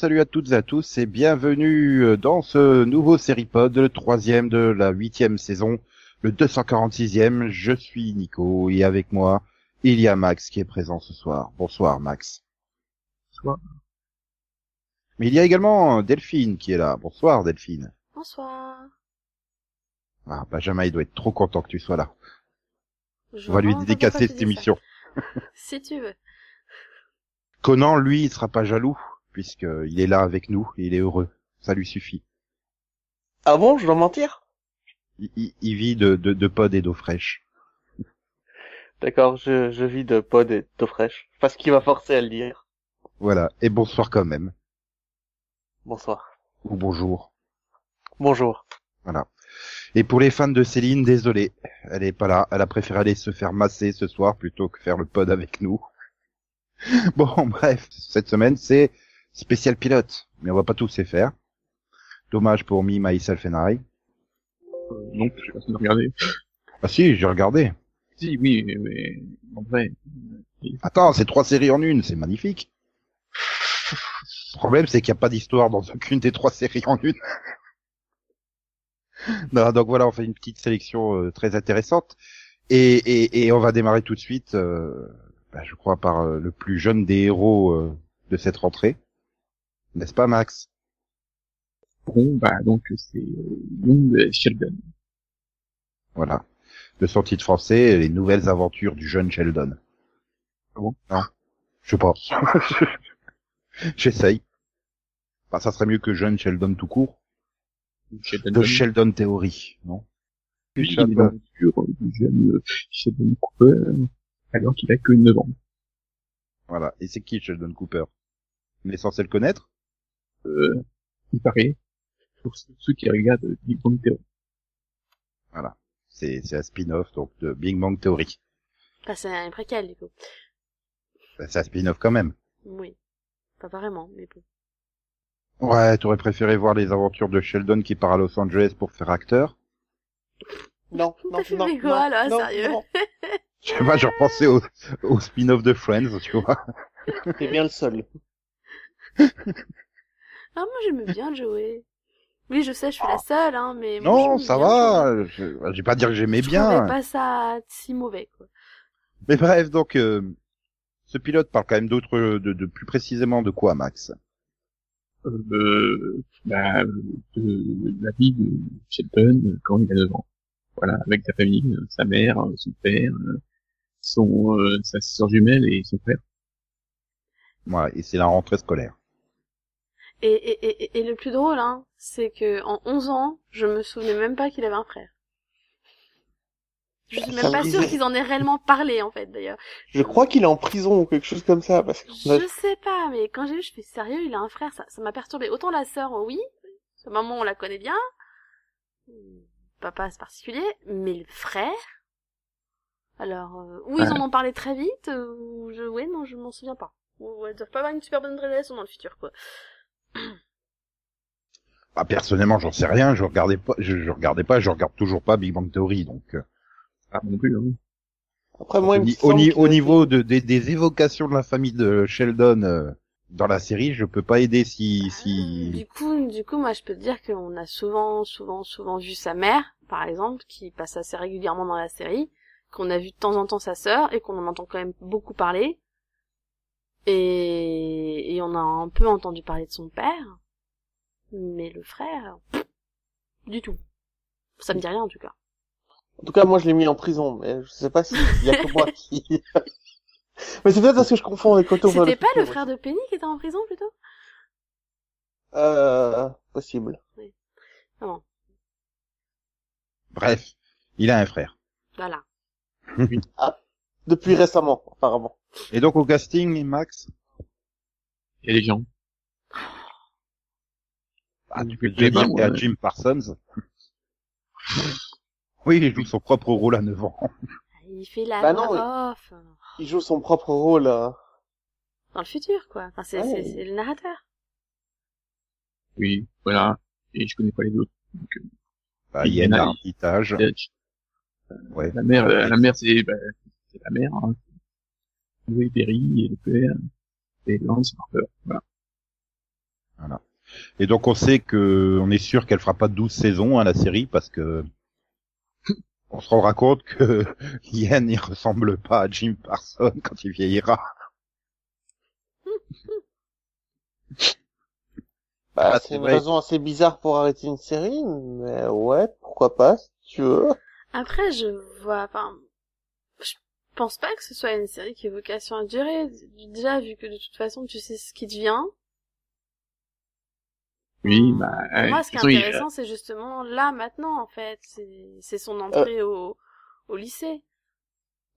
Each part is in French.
salut à toutes et à tous et bienvenue euh, dans ce nouveau série-pod, le troisième de la huitième saison, le 246e. Je suis Nico et avec moi, il y a Max qui est présent ce soir. Bonsoir Max. Bonsoir. Mais il y a également Delphine qui est là. Bonsoir Delphine. Bonsoir. Ah, Benjamin, il doit être trop content que tu sois là. Je On va lui dédicacer cette émission. Si tu veux. Conan, lui, il sera pas jaloux, puisqu'il est là avec nous et il est heureux. Ça lui suffit. Ah bon, je dois mentir? Il, il- il vit de, de, de pod et d'eau fraîche. D'accord, je, je vis de pod et d'eau fraîche. Parce qu'il m'a forcé à le dire. Voilà. Et bonsoir quand même. Bonsoir. Ou bonjour. Bonjour. Voilà. Et pour les fans de Céline, désolé, elle est pas là. Elle a préféré aller se faire masser ce soir plutôt que faire le pod avec nous. Bon, bref, cette semaine c'est spécial pilote, mais on va pas tous les faire. Dommage pour Me, Myself and I. Euh, non, j'ai pas de regarder. Ah si, j'ai regardé. Si, oui, mais, en vrai, Attends, c'est trois séries en une, c'est magnifique. Le problème, c'est qu'il n'y a pas d'histoire dans aucune des trois séries en une. non, donc voilà, on fait une petite sélection euh, très intéressante. Et, et, et on va démarrer tout de suite, euh, bah, je crois, par euh, le plus jeune des héros euh, de cette rentrée. N'est-ce pas, Max? Bon, bah, donc, c'est euh, Young Sheldon. Voilà. De son titre français, Les nouvelles aventures du jeune Sheldon. Ah bon Non. Je sais pas. J'essaye. Bah, ça serait mieux que jeune Sheldon tout court. Sheldon. De Sheldon Theory, non? Il est l'aventure du jeune euh, Sheldon Cooper, alors qu'il a que 9 ans. Voilà. Et c'est qui Sheldon Cooper? On est censé le connaître? Euh, il paraît, pour ceux qui regardent Big Bang Theory. Voilà. C'est c'est un spin-off donc de Big Bang Theory. Enfin, c'est un préquel, du coup. Bah, C'est un spin-off quand même. Oui. Pas vraiment, mais bon. Ouais, t'aurais préféré voir les aventures de Sheldon qui part à Los Angeles pour faire acteur Non, non, filmé non, quoi, non, là, non, sérieux non. Je sais pas, j'ai repensé au, au spin-off de Friends, tu vois. T'es bien le seul. Ah, moi, j'aime bien Joey. Oui, je sais, je suis la seule, hein, mais moi, Non, ça va. Je, je vais pas dire que j'aimais Je bien. trouvais pas ça si mauvais, quoi. Mais bref, donc euh, ce pilote parle quand même d'autres, de, de plus précisément de quoi, Max? Euh, bah, de la vie de Sheldon euh, quand il a 9 ans. Voilà, avec sa famille, euh, sa mère, euh, son père, euh, son, euh, sa sœur jumelle et son frère. Voilà, et c'est la rentrée scolaire. Et, et, et, et le plus drôle, hein, c'est que en 11 ans, je me souvenais même pas qu'il avait un frère. Je suis même me pas sûre qu'ils en aient réellement parlé, en fait, d'ailleurs. Je crois qu'il est en prison ou quelque chose comme ça, parce que Je sais pas, mais quand j'ai vu, je fais sérieux, il a un frère, ça, ça m'a perturbé. Autant la sœur, oui, sa maman, on la connaît bien, papa c'est particulier, mais le frère. Alors, euh, ou ils en ont parlé très vite, euh, ou je, ouais, non, je m'en souviens pas. Ou elles doivent pas avoir une super bonne relation dans le futur, quoi. Ah, personnellement, j'en sais rien. Je regardais pas, je, je regardais pas, je regarde toujours pas Big Bang Theory, donc. euh, Ah, non plus, hein. après moi, il au, ni- niveau de, des, des évocations de la famille de Sheldon euh, dans la série, je peux pas aider si si. Du coup, du coup, moi, je peux te dire qu'on a souvent, souvent, souvent vu sa mère, par exemple, qui passe assez régulièrement dans la série, qu'on a vu de temps en temps sa sœur, et qu'on en entend quand même beaucoup parler. Et, et on a un peu entendu parler de son père. Mais le frère, pff, du tout. Ça me dit rien, en tout cas. En tout cas, moi, je l'ai mis en prison, mais je sais pas s'il y a que moi qui... mais c'est peut-être parce que je confonds avec Otto C'était pas le frère de Penny qui était en prison, plutôt? Euh, possible. Non. Bref, il a un frère. Voilà. Depuis récemment, apparemment. Et donc au casting, Max. Il y a des gens. Ah, tu Je peux dire moi. Jim Parsons. oui, il joue son propre rôle à 9 ans. Il fait la Bah non, off. Il joue son propre rôle. euh. Dans le futur, quoi. Enfin, c'est, Ouais. le narrateur. Oui, voilà. Et je connais pas les autres. Donc, euh, Bah, Il y a- l'arbitrage. Dutch. Ouais. La mère, euh, la mère, c'est, bah, la mère, hein. Louis Berry et le père, et Lance Harper. Voilà. Et donc on sait que on est sûr qu'elle fera pas 12 saisons à la série parce que on se rendra compte que Yen il ressemble pas à Jim Parsons quand il vieillira. Bah, Ah, c'est une vrai. raison assez bizarre pour arrêter une série, mais ouais, pourquoi pas, si tu veux. Après, je vois, enfin, pense pas que ce soit une série qui ait vocation à durer. Déjà, vu que de toute façon, tu sais ce qui devient. Oui, bah, euh, moi, ce qui est il- intéressant, c'est justement là, maintenant, en fait. C'est, son entrée au, au lycée.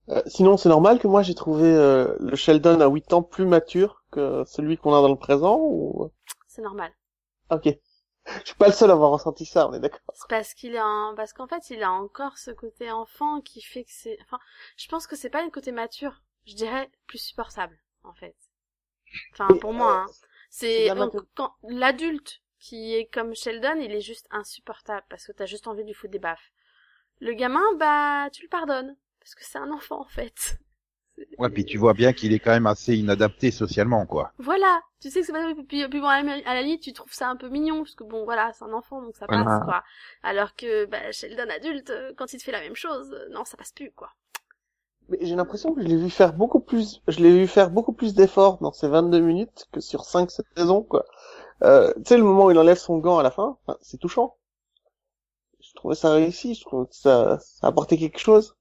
Euh, sinon, c'est normal que moi j'ai trouvé euh, le Sheldon à 8 ans plus mature que celui qu'on a dans le présent ou... C'est normal. Ok. Je suis pas le seul à avoir ressenti ça, on est d'accord. C'est parce qu'il a un... parce qu'en fait, il a encore ce côté enfant qui fait que c'est, enfin, je pense que c'est pas le côté mature. Je dirais plus supportable, en fait. Enfin, Et, pour moi, hein. C'est, quand, l'adulte qui est comme Sheldon, il est juste insupportable parce que t'as juste envie de lui foutre des baffes. Le gamin, bah, tu le pardonnes. Parce que c'est un enfant, en fait. Ouais, puis tu vois bien qu'il est quand même assez inadapté socialement quoi. Voilà, tu sais que c'est pas puis, puis, bon à la, limite tu trouves ça un peu mignon parce que bon voilà c'est un enfant donc ça passe Voilà. quoi. Alors que bah, Sheldon adulte euh, quand il te fait la même chose euh, non ça passe plus quoi. Mais j'ai l'impression que je l'ai vu faire beaucoup plus, je l'ai vu faire beaucoup plus d'efforts dans ces 22 minutes que sur 5 saisons, quoi. Euh, tu sais, le moment où il enlève son gant à la fin, enfin, c'est touchant. Je trouvais ça réussi, je trouvais que ça, ça apportait quelque chose.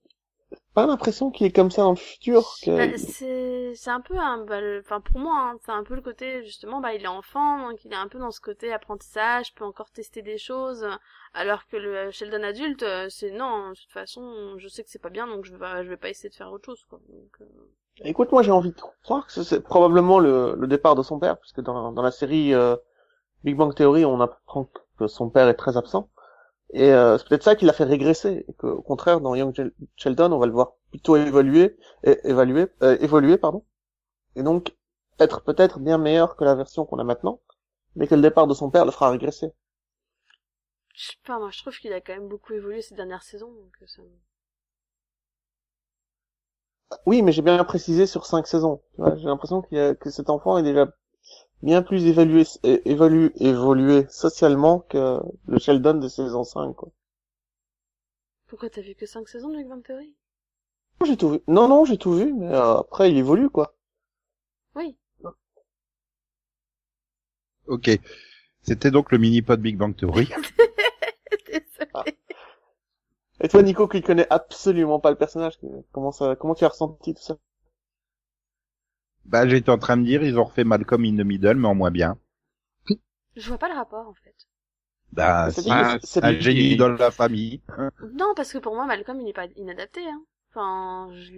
Pas l'impression qu'il est comme ça dans le futur, que... Bah, c'est c'est un peu un bah, le- enfin pour moi hein, c'est un peu le côté justement bah il est enfant donc il est un peu dans ce côté apprentissage peut encore tester des choses alors que le Sheldon adulte euh, c'est non de toute façon je sais que c'est pas bien donc je vais je vais pas essayer de faire autre chose quoi. Donc, euh, Écoute, moi j'ai envie de croire que c'est probablement le, le départ de son père, puisque dans, dans la série euh, Big Bang Theory, on apprend que son père est très absent. Et euh, c'est peut-être ça qui l'a fait régresser, et qu'au contraire, dans Young Shel- Sheldon, on va le voir plutôt évoluer, et, évaluer, euh, évoluer, pardon. Et donc, être peut-être bien meilleur que la version qu'on a maintenant, mais que le départ de son père le fera régresser. je sais pas moi je trouve qu'il a quand même beaucoup évolué ces dernières saisons donc euh, ça Oui, mais j'ai bien précisé sur cinq saisons. J'ai l'impression qu'il y a- que cet enfant est déjà bien plus évalué, évalué, évolué socialement que le Sheldon de saison 5, quoi. Pourquoi t'as vu que 5 saisons de Big Bang Theory J'ai tout vu. Non, non, j'ai tout vu, mais euh, après, il évolue, quoi. Oui. Ok. C'était donc le mini-pod Big Bang Theory. Désolée. Et toi, Nico, qui connais absolument pas le personnage, comment ça, comment tu as ressenti tout ça? Bah j'étais en train de dire ils ont refait Malcolm in the Middle mais en moins bien. Je vois pas le rapport en fait. Bah C'est un lui génie dans la famille. Non, parce que pour moi, Malcolm, il est pas inadapté. Hein. Enfin, je...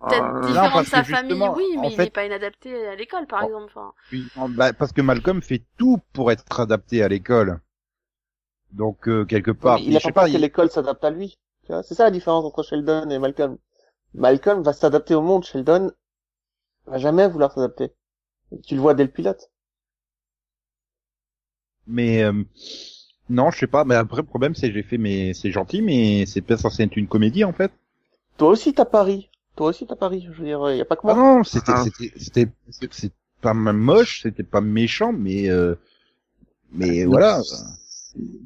peut-être Euh, différent non, de sa famille, oui, mais il fait- est pas inadapté à l'école, par Oh. exemple. Enfin, Oui, en- bah, parce que Malcolm fait tout pour être adapté à l'école. Donc euh, quelque part, Il a je sais pas pas, peur que il- l'école s'adapte à lui. C'est ça la différence entre Sheldon et Malcolm. Malcolm va s'adapter au monde, Sheldon va jamais vouloir s'adapter. Tu le vois dès le pilote. mais euh, non, je sais pas. Mais après le problème c'est que j'ai fait mais c'est gentil, mais c'est pas censé être une comédie en fait. Toi aussi t'as Paris. Toi aussi t'as Paris. Je veux dire, y a pas que Ah moi. non, c'était Ah. c'était c'était c'est pas moche, c'était pas méchant, mais euh, mais voilà.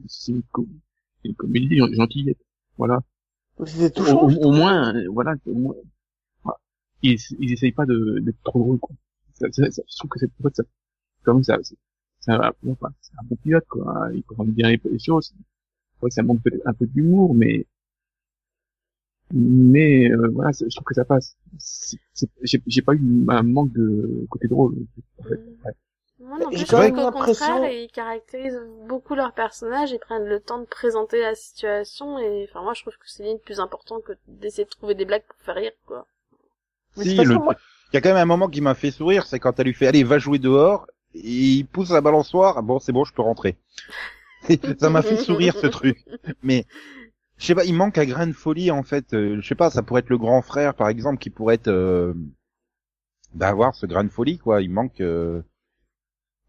C'est une, comédie gen- gentillette. Voilà. C'est touchant. au, au moins, euh, voilà, au moins, voilà. Ils, ils essayent pas de, d'être trop drôles, quoi. Ça, ça, ça- je trouve que c'est, en fait, ça, comme ça, c'est, c'est un, bon, enfin, c'est un bon pilote, quoi. Il comprend bien les, les choses. Que ça manque peut-être un peu d'humour, mais, mais, euh, voilà, je trouve que ça passe. C'est, c'est- j'ai, pas eu un manque de côté drôle, en fait. Ouais. moi non J'ai plus, je quand trouve même qu'au contraire, ils caractérisent beaucoup leurs personnages, ils prennent le temps de présenter la situation, et enfin, moi, je trouve que c'est plus important que d'essayer de trouver des blagues pour faire rire, quoi. Mais Si, le- moi- Il y a quand même un moment qui m'a fait sourire, c'est quand elle lui fait allez va jouer dehors et il pousse la balançoire. Bon c'est bon je peux rentrer. ça m'a fait sourire ce truc. Mais je sais pas, il manque un grain de folie en fait. Euh, je sais pas, ça pourrait être le grand frère par exemple qui pourrait être euh, bah, avoir ce grain de folie quoi. Il manque. euh,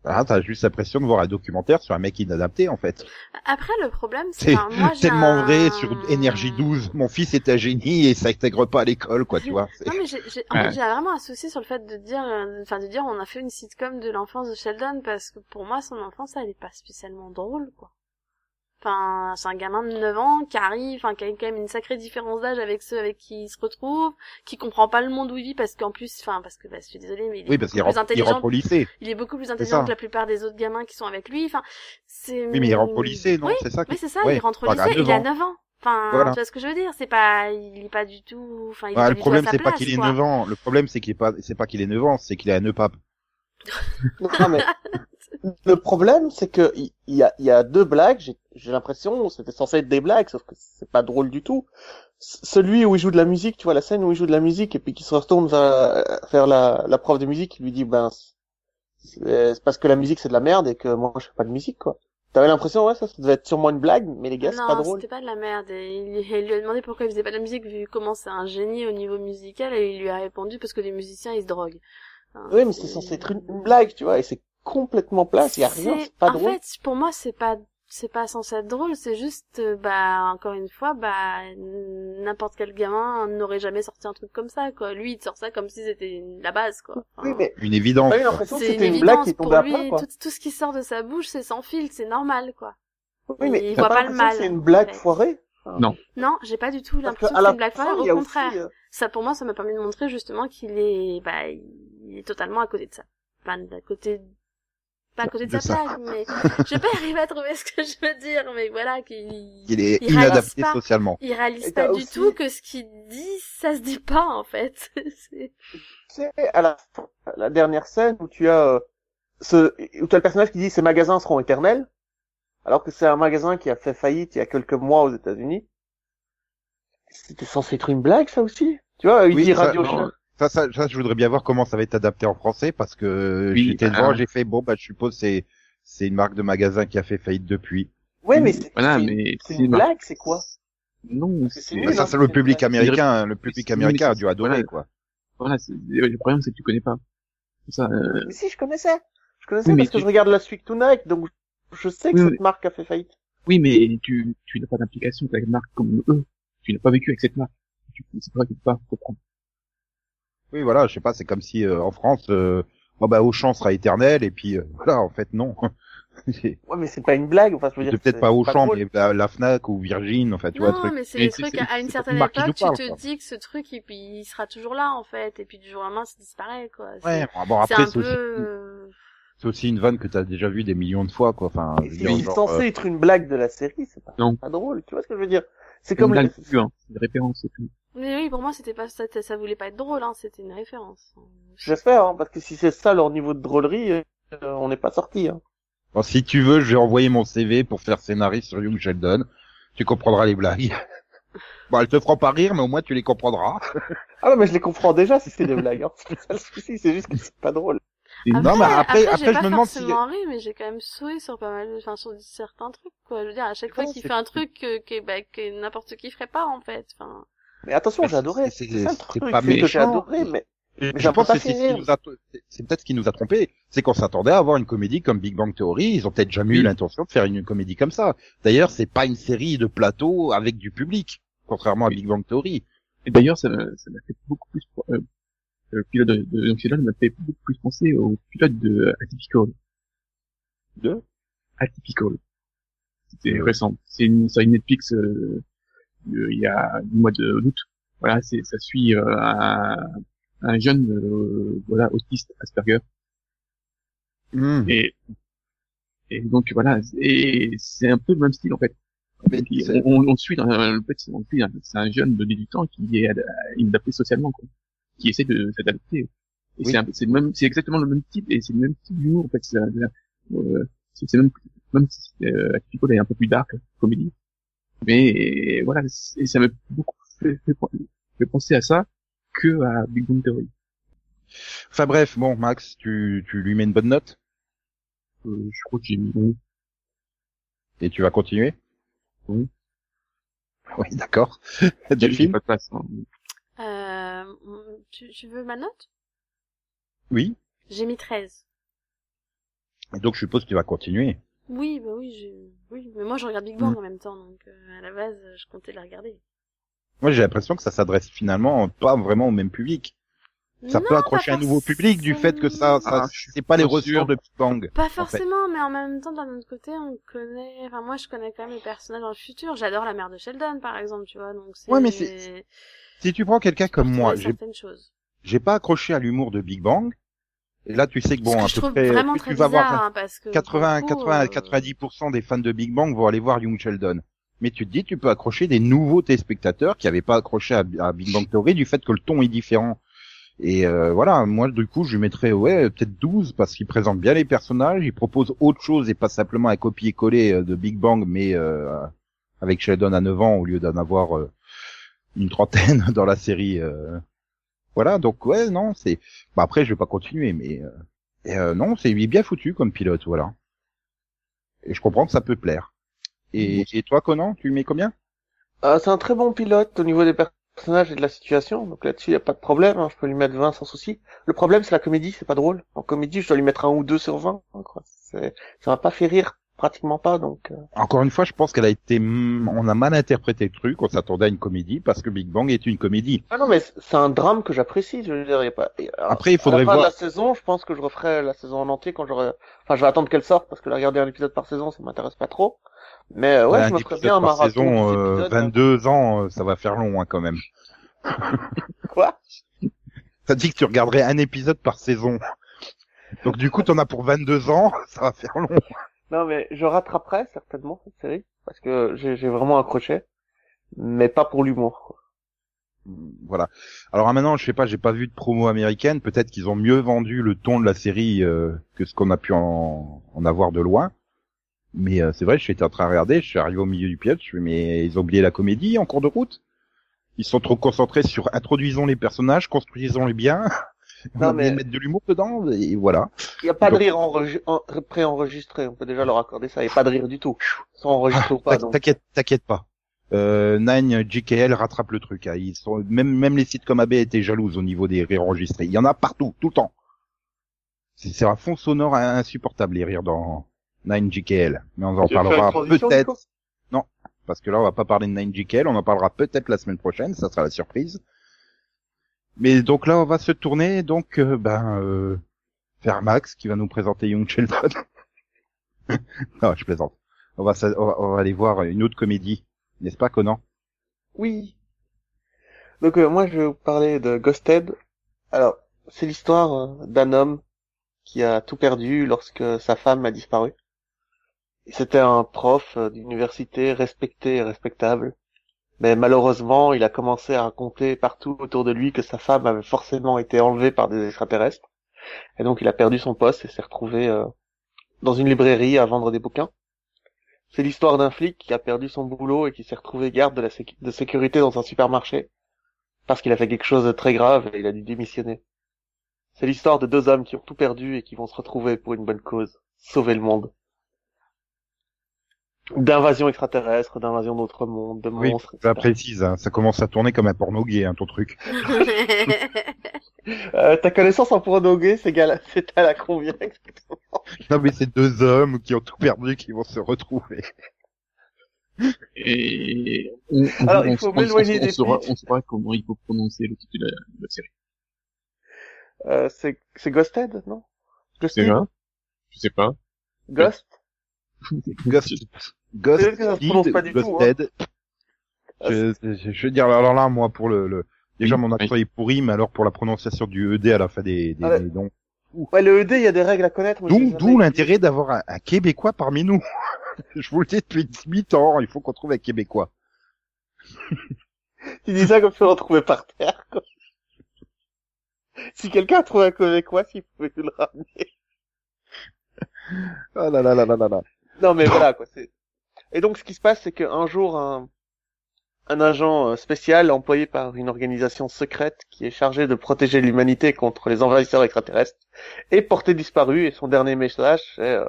Ah, t'as juste l'impression de voir un documentaire sur un mec inadapté, en fait. Après, le problème, c'est enfin, moi, tellement un- vrai sur Énergie 12. Mon fils est un génie et ça intègre pas à l'école, quoi, tu vois. Non mais j'ai, j'ai, en Ouais. fait, j'ai vraiment un souci sur le fait de dire, euh, enfin de dire, on a fait une sitcom de l'enfance de Sheldon parce que pour moi, son enfance, elle est pas spécialement drôle, quoi. Enfin, c'est un gamin de 9 ans qui arrive, enfin qui a quand même une sacrée différence d'âge avec ceux avec qui il se retrouve, qui comprend pas le monde où il vit parce qu'en plus, enfin parce que bah, je suis désolée, mais il est Oui, parce beaucoup plus il intelligent. au lycée. Il est beaucoup plus intelligent que la plupart des autres gamins qui sont avec lui. Enfin, c'est. Oui, mais il rentre au lycée, non Oui, C'est ça oui, qui- c'est ça. Ouais. Il rentre au à lycée. 9 Il a ans. 9 ans. Enfin, Voilà. tu vois ce que je veux dire C'est pas, il est pas du tout. Enfin, il est Ah, pas le du problème, tout à c'est pas qu'il ait quoi. 9 ans. Le problème, c'est qu'il est pas, c'est pas qu'il ait 9 ans, c'est qu'il est un nœud pape. Non, mais le problème, c'est que il il y a, il y a deux blagues. J'ai l'impression, c'était censé être des blagues, sauf que c'est pas drôle du tout. C- Celui où il joue de la musique, tu vois la scène où il joue de la musique et puis qui se retourne vers, vers la, la prof de musique, qui lui dit ben c'est parce que la musique c'est de la merde et que moi je fais pas de musique quoi. T'avais l'impression ouais ça, ça devait être sûrement une blague, mais les gars c'est pas Non, drôle. c'était pas de la merde. Et il, il lui a demandé pourquoi il faisait pas de la musique vu comment c'est un génie au niveau musical et il lui a répondu parce que les musiciens ils se droguent. Enfin, Oui mais c'est censé être une, blague tu vois et c'est complètement plat, il y a rien, c'est pas en drôle. fait, pour moi, c'est pas c'est pas censé être drôle, c'est juste euh, bah encore une fois bah n'importe quel gamin n'aurait jamais sorti un truc comme ça quoi. Lui, il te sort ça comme si c'était la base quoi. Enfin, Oui mais Une évidence. j'ai l'impression que c'est une c'était une, blague qui pour tombait à plat quoi. Tout, tout ce qui sort de sa bouche, c'est sans filtre, c'est normal quoi. Oui mais il voit pas le mal, C'est une en blague fait. foirée. Non, j'ai pas du tout l'impression que c'est une blague fin, foirée, au aussi, contraire. euh, Ça pour moi, ça m'a permis de montrer justement qu'il est bah il est totalement à côté de ça. Enfin, à côté pas à côté de, De sa ça. blague, mais je vais pas arriver à trouver ce que je veux dire, mais voilà qu'il Il est il inadapté pas. socialement. il réalise pas du aussi- tout que ce qu'il dit, ça se dit pas en fait. C'est- tu sais, à la, la dernière scène où tu as euh, ce, où tu as le personnage qui dit ces magasins seront éternels, alors que c'est un magasin qui a fait faillite il y a quelques mois aux États-Unis. C'était censé être une blague, ça aussi? Tu vois, il Oui, dit Radio. Ça, ça, ça, je voudrais bien voir comment ça va être adapté en français parce que Oui, j'étais devant, j'ai fait bon, bah, je suppose c'est, c'est une marque de magasin qui a fait faillite depuis. Ouais, mais c'est Voilà, c'est- mais c'est une blague, c'est quoi? Non, c'est Bah, ça, hein, c'est le public américain, le public américain a dû adorer, voilà. quoi. voilà, c'est, le problème c'est que tu connais pas. C'est ça, euh, Mais si, je connaissais. Je connaissais Oui, parce que tu- je regarde la suite Tonight, donc je sais que Oui, cette mais- marque a fait faillite. oui, mais tu, tu n'as pas d'implication avec une marque comme eux. Tu n'as pas vécu avec cette marque. Tu, c'est pour ça que tu peux pas comprendre. Oui, voilà, je sais pas, c'est comme si euh, en France, euh, bon, bah, Auchan sera éternel et puis euh, voilà, en fait, non. Ouais, mais c'est pas une blague, enfin, je veux dire. peut-être c'est- pas Auchan, mais la, la Fnac ou Virgin, enfin, tu vois, le non, mais c'est des trucs à une certaine une époque, tu parle, te quoi. dis que ce truc, il, il sera toujours là en fait, et puis du jour au lendemain, ça disparaît quoi. Ouais, bon, c'est après, un c'est peu. aussi, euh, c'est aussi une vanne que t'as déjà vu des millions de fois, quoi. Enfin, C'est censé euh, être une blague de la série, c'est pas, Non. pas drôle, tu vois ce que je veux dire C'est comme les- blague, hein. c'est une référence, c'est tout. Mais oui, pour moi, c'était pas ça, ça voulait pas être drôle, hein, c'était une référence. J'espère, hein, parce que si c'est ça leur niveau de drôlerie, euh, on n'est pas sorti. Hein. bon, si tu veux, je vais envoyer mon CV pour faire scénariste sur Young Sheldon. Tu comprendras les blagues. Bon, elles te feront pas rire, mais au moins tu les comprendras. Ah non, mais je les comprends déjà si c'est des blagues. Hein. C'est ça le souci, c'est juste que c'est pas drôle. Non, mais après- j'ai après, je pas me demande si- forcément ri, mais j'ai quand même souri sur pas mal, de- enfin, sur certains trucs, quoi. Je veux dire, à chaque fois qu'il fait un truc que, que, bah, que n'importe qui ferait pas, en fait. Enfin, Mais attention, j'ai adoré. c'est- C'est ça le c'est truc, pas c'est que j'ai méchant. adoré, mais Mais je pense que c'est fait ce qui rire. nous a, c'est peut-être ce qui nous a trompé, c'est qu'on s'attendait à avoir une comédie comme Big Bang Theory. Ils ont peut-être jamais eu l'intention de faire une comédie comme ça. D'ailleurs, c'est pas une série de plateau avec du public, contrairement à Big Bang Theory. Et d'ailleurs, ça m'a ça m'a fait beaucoup plus, euh, le pilote de, de Young Sheldon m'a fait beaucoup plus penser au pilote de Atypical. De? Atypical. C'était Euh. récent. C'est une série Netflix, euh, il y a du mois de août. Voilà, c'est, ça suit, euh, un, un jeune, euh, voilà, autiste Asperger. Hmm. Et, et donc voilà, et c'est un peu le même style en fait. Puis, on, on, suit dans en fait, c'est- un- jeune de 18 ans qui est ad- inadapté socialement, quoi, qui essaie de s'adapter. Et Oui. c'est même, c'est exactement le même type et c'est le même type d'humour en fait. C'est euh, même même si euh, est un peu plus dark, comédie. Mais voilà, et ça m'a beaucoup fait, fait, fait penser à ça que à Big Bang Theory. Enfin bref, bon, Max, tu, tu lui mets une bonne note Euh, je crois que j'ai mis et tu vas continuer? Oui. Oui, d'accord. Delphine pas de place. hein. euh, tu, tu veux ma note? Oui. J'ai mis 13. Et donc je suppose que tu vas continuer. Oui, bah oui, j'ai... oui, mais moi je regarde Big Bang en même temps, donc euh, à la base, je comptais la regarder. Moi j'ai l'impression que ça s'adresse finalement pas vraiment au même public. Ça Non, peut accrocher un nouveau public du fait que ça, ça Ah, c'est pas les ressorts de Big Bang. Pas en fait. forcément, mais en même temps, d'un autre côté, on connaît, enfin moi je connais quand même les personnages dans le futur. J'adore la mère de Sheldon, par exemple, tu vois, donc c'est... Ouais, mais c'est- Si tu prends quelqu'un comme moi, j'ai pas accroché à l'humour de Big Bang. Et là tu sais que bon que à je peu près vraiment plus très tu vas bizarre, voir hein, parce que... 80 pour le coup, 80 euh, 90% des fans de Big Bang vont aller voir Young Sheldon. Mais tu te dis tu peux accrocher des nouveaux téléspectateurs qui avaient pas accroché à, à Big Bang Theory du fait que le ton est différent. Et euh, voilà, moi du coup je lui mettrais ouais peut-être 12 parce qu'il présente bien les personnages, il propose autre chose et pas simplement un copier-coller euh, de Big Bang mais euh, avec Sheldon à 9 ans au lieu d'en avoir euh, une trentaine dans la série. euh. Voilà, donc ouais non c'est. Bah après je vais pas continuer mais euh, et, euh, non c'est il est bien foutu comme pilote voilà. Et je comprends que ça peut plaire. Et, et toi Conan tu lui mets combien? Euh, c'est un très bon pilote au niveau des personnages et de la situation, donc là-dessus y a pas de problème, hein, je peux lui mettre 20 sans souci. Le problème c'est la comédie, c'est pas drôle. En comédie, je dois lui mettre un ou deux sur 20, hein, quoi. Ça m'a pas fait rire, pratiquement pas, donc... euh, Encore une fois, je pense qu'elle a été, on a mal interprété le truc, on s'attendait à une comédie parce que Big Bang est une comédie. Ah non, mais c'est un drame que j'apprécie, je a pas... Après, il faudrait à la fin voir. de la saison, je pense que je referai la saison en entier quand j'aurai... Enfin, je vais attendre qu'elle sorte, parce que la regarder un épisode par saison, ça m'intéresse pas trop. Mais euh, ouais, un je me ferais bien un marathon. saison, euh, épisodes, hein. 22 ans, euh, ça va faire long hein, quand même. Quoi? Ça dit que tu regarderais un épisode par saison. Donc du coup, t'en as pour 22 ans, ça va faire long. Non, mais je rattraperai certainement cette série, parce que j'ai vraiment accroché, mais pas pour l'humour. quoi. Voilà. Alors ah, maintenant, je sais pas, j'ai pas vu de promo américaine. Peut-être qu'ils ont mieux vendu le ton de la série euh, que ce qu'on a pu en, avoir de loin. Mais euh, c'est vrai, je suis en train de regarder, je suis arrivé au milieu du fais mais ils ont oublié la comédie en cours de route? Ils sont trop concentrés sur introduisons les personnages, construisons-les bien. On Non, va mais- mettre de l'humour dedans et voilà. Il y a pas de rire enregi- en- préenregistré, on peut déjà leur accorder ça, il y a pas de rire du tout. Sans enregistrer ou pas. T'inquiète, t'inquiète pas. Euh, Nine JKL rattrape le truc. hein. Ils sont même même les sites comme AB étaient jalouses au niveau des rires enregistrés. Il y en a partout, tout le temps. C'est c'est un fond sonore insupportable les rires dans Nine JKL. Mais on en Tu parlera peut-être Nico parce que là on va pas parler de Nine JKL, on en parlera peut-être la semaine prochaine, ça sera la surprise. Mais donc là on va se tourner donc euh, ben euh, vers Max qui va nous présenter Young Sheldon. non, je plaisante. On va, on va on va aller voir une autre comédie, n'est-ce pas Conan? Oui. Donc euh, moi je vais vous parler de Ghosted. Alors, c'est l'histoire euh, d'un homme qui a tout perdu lorsque sa femme a disparu. C'était un prof d'université respecté et respectable. Mais malheureusement, il a commencé à raconter partout autour de lui que sa femme avait forcément été enlevée par des extraterrestres. Et donc il a perdu son poste et s'est retrouvé euh, dans une librairie à vendre des bouquins. C'est l'histoire d'un flic qui a perdu son boulot et qui s'est retrouvé garde de sécurité dans un supermarché parce qu'il a fait quelque chose de très grave et il a dû démissionner. C'est l'histoire de deux hommes qui ont tout perdu et qui vont se retrouver pour une bonne cause, sauver le monde. D'invasion extraterrestre, d'invasion d'autres mondes, de Oui, monstres, ça etc. précise, hein, ça commence à tourner comme un porno gay, hein, ton truc. Euh, ta connaissance en porno gay, c'est égal à- c'est à la combien exactement Non mais c'est deux hommes qui ont tout perdu qui vont se retrouver. Et on, on- Alors, on- il faut m'éloigner des saura, on saura comment il faut prononcer le titre de la, de la série. euh, C'est c'est Ghosted, non? C'est Ghosted là Je sais pas. Ghost? Ghost, Ghost, tout, hein. Ghosted. Je, je, je veux dire, alors là, moi, pour le, le... déjà Oui, mon accent est pourri, mais alors pour la prononciation du ED à la fin des, des, Ah ouais. des noms. Ouais, le ED, il y a des règles à connaître. mais j'ai D'où, l'intérêt d'avoir un, un Québécois parmi nous. je vous le dis depuis 18 ans, il faut qu'on trouve un Québécois. Tu dis ça comme si on le trouvait par terre, quoi. Si quelqu'un a trouvé un Québécois, s'il pouvait nous le ramener. Ah là là là là là là. Non, mais voilà, quoi. Et donc, ce qui se passe, c'est qu'un jour, un, un agent euh, spécial employé par une organisation secrète qui est chargé de protéger l'humanité contre les envahisseurs extraterrestres est porté disparu et son dernier message, c'est euh,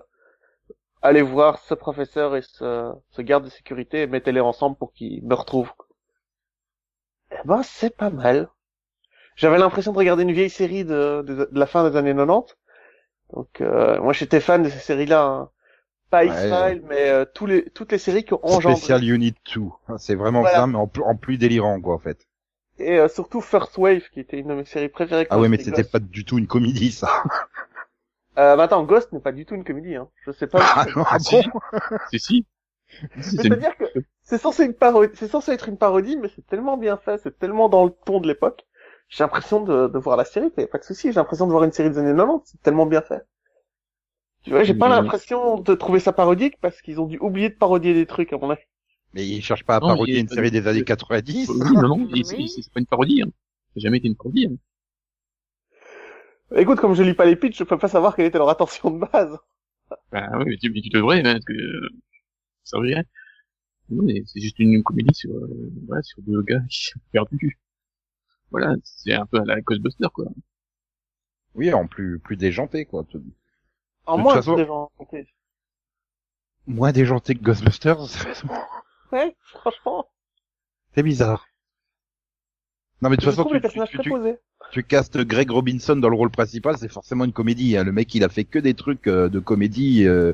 allez voir ce professeur et ce, garde de sécurité et mettez-les ensemble pour qu'ils me retrouvent. Eh ben, c'est pas mal. J'avais l'impression de regarder une vieille série de la fin des années 90. Donc euh, moi j'étais fan de ces séries-là. hein. Pas Ouais. X-Files, mais euh, tous les toutes les séries qui ont engendré. Spécial Unit 2. C'est vraiment Voilà. ça, mais en, plus- en plus délirant, quoi, en fait. Et euh, surtout First Wave, qui était une de mes séries préférées. Ah ouais, mais c'était pas du tout une comédie, ça. Euh, bah attends, Ghost n'est pas du tout une comédie. Hein. Je sais pas. Ah non, ah si. bon Si, si. Mais C'est-à-dire que c'est censé une parodie, c'est censé être une parodie, mais c'est tellement bien fait, c'est tellement dans le ton de l'époque. J'ai l'impression de, de voir la série, a pas de souci. J'ai l'impression de voir une série des années 90, c'est tellement bien fait. Tu vois, j'ai pas l'impression de trouver ça parodique parce qu'ils ont dû oublier de parodier des trucs à mon avis. Mais il cherche pas à Non, parodier une série des années 90. Oui, non, non, Oui. c'est pas une parodie. Hein. Ça n'a jamais été une parodie. Hein. Écoute, comme je lis pas les pitchs, je peux pas savoir quelle était leur intention de base. Bah oui, mais tu, mais tu devrais, hein, parce que euh, ça servirait. Non, mais c'est juste une comédie sur, euh, voilà, sur deux gars qui sont perdus. Voilà, c'est un peu à la Ghostbuster, quoi. Oui, en plus, plus déjanté, quoi. En De moins, façon- ok. Moins déjanté que Ghostbusters, sérieusement. Ouais, franchement. C'est bizarre. Non, mais de toute façon, tu, castes Greg Robinson dans le rôle principal, c'est forcément une comédie. Hein. Le mec, il a fait que des trucs euh, de comédie euh,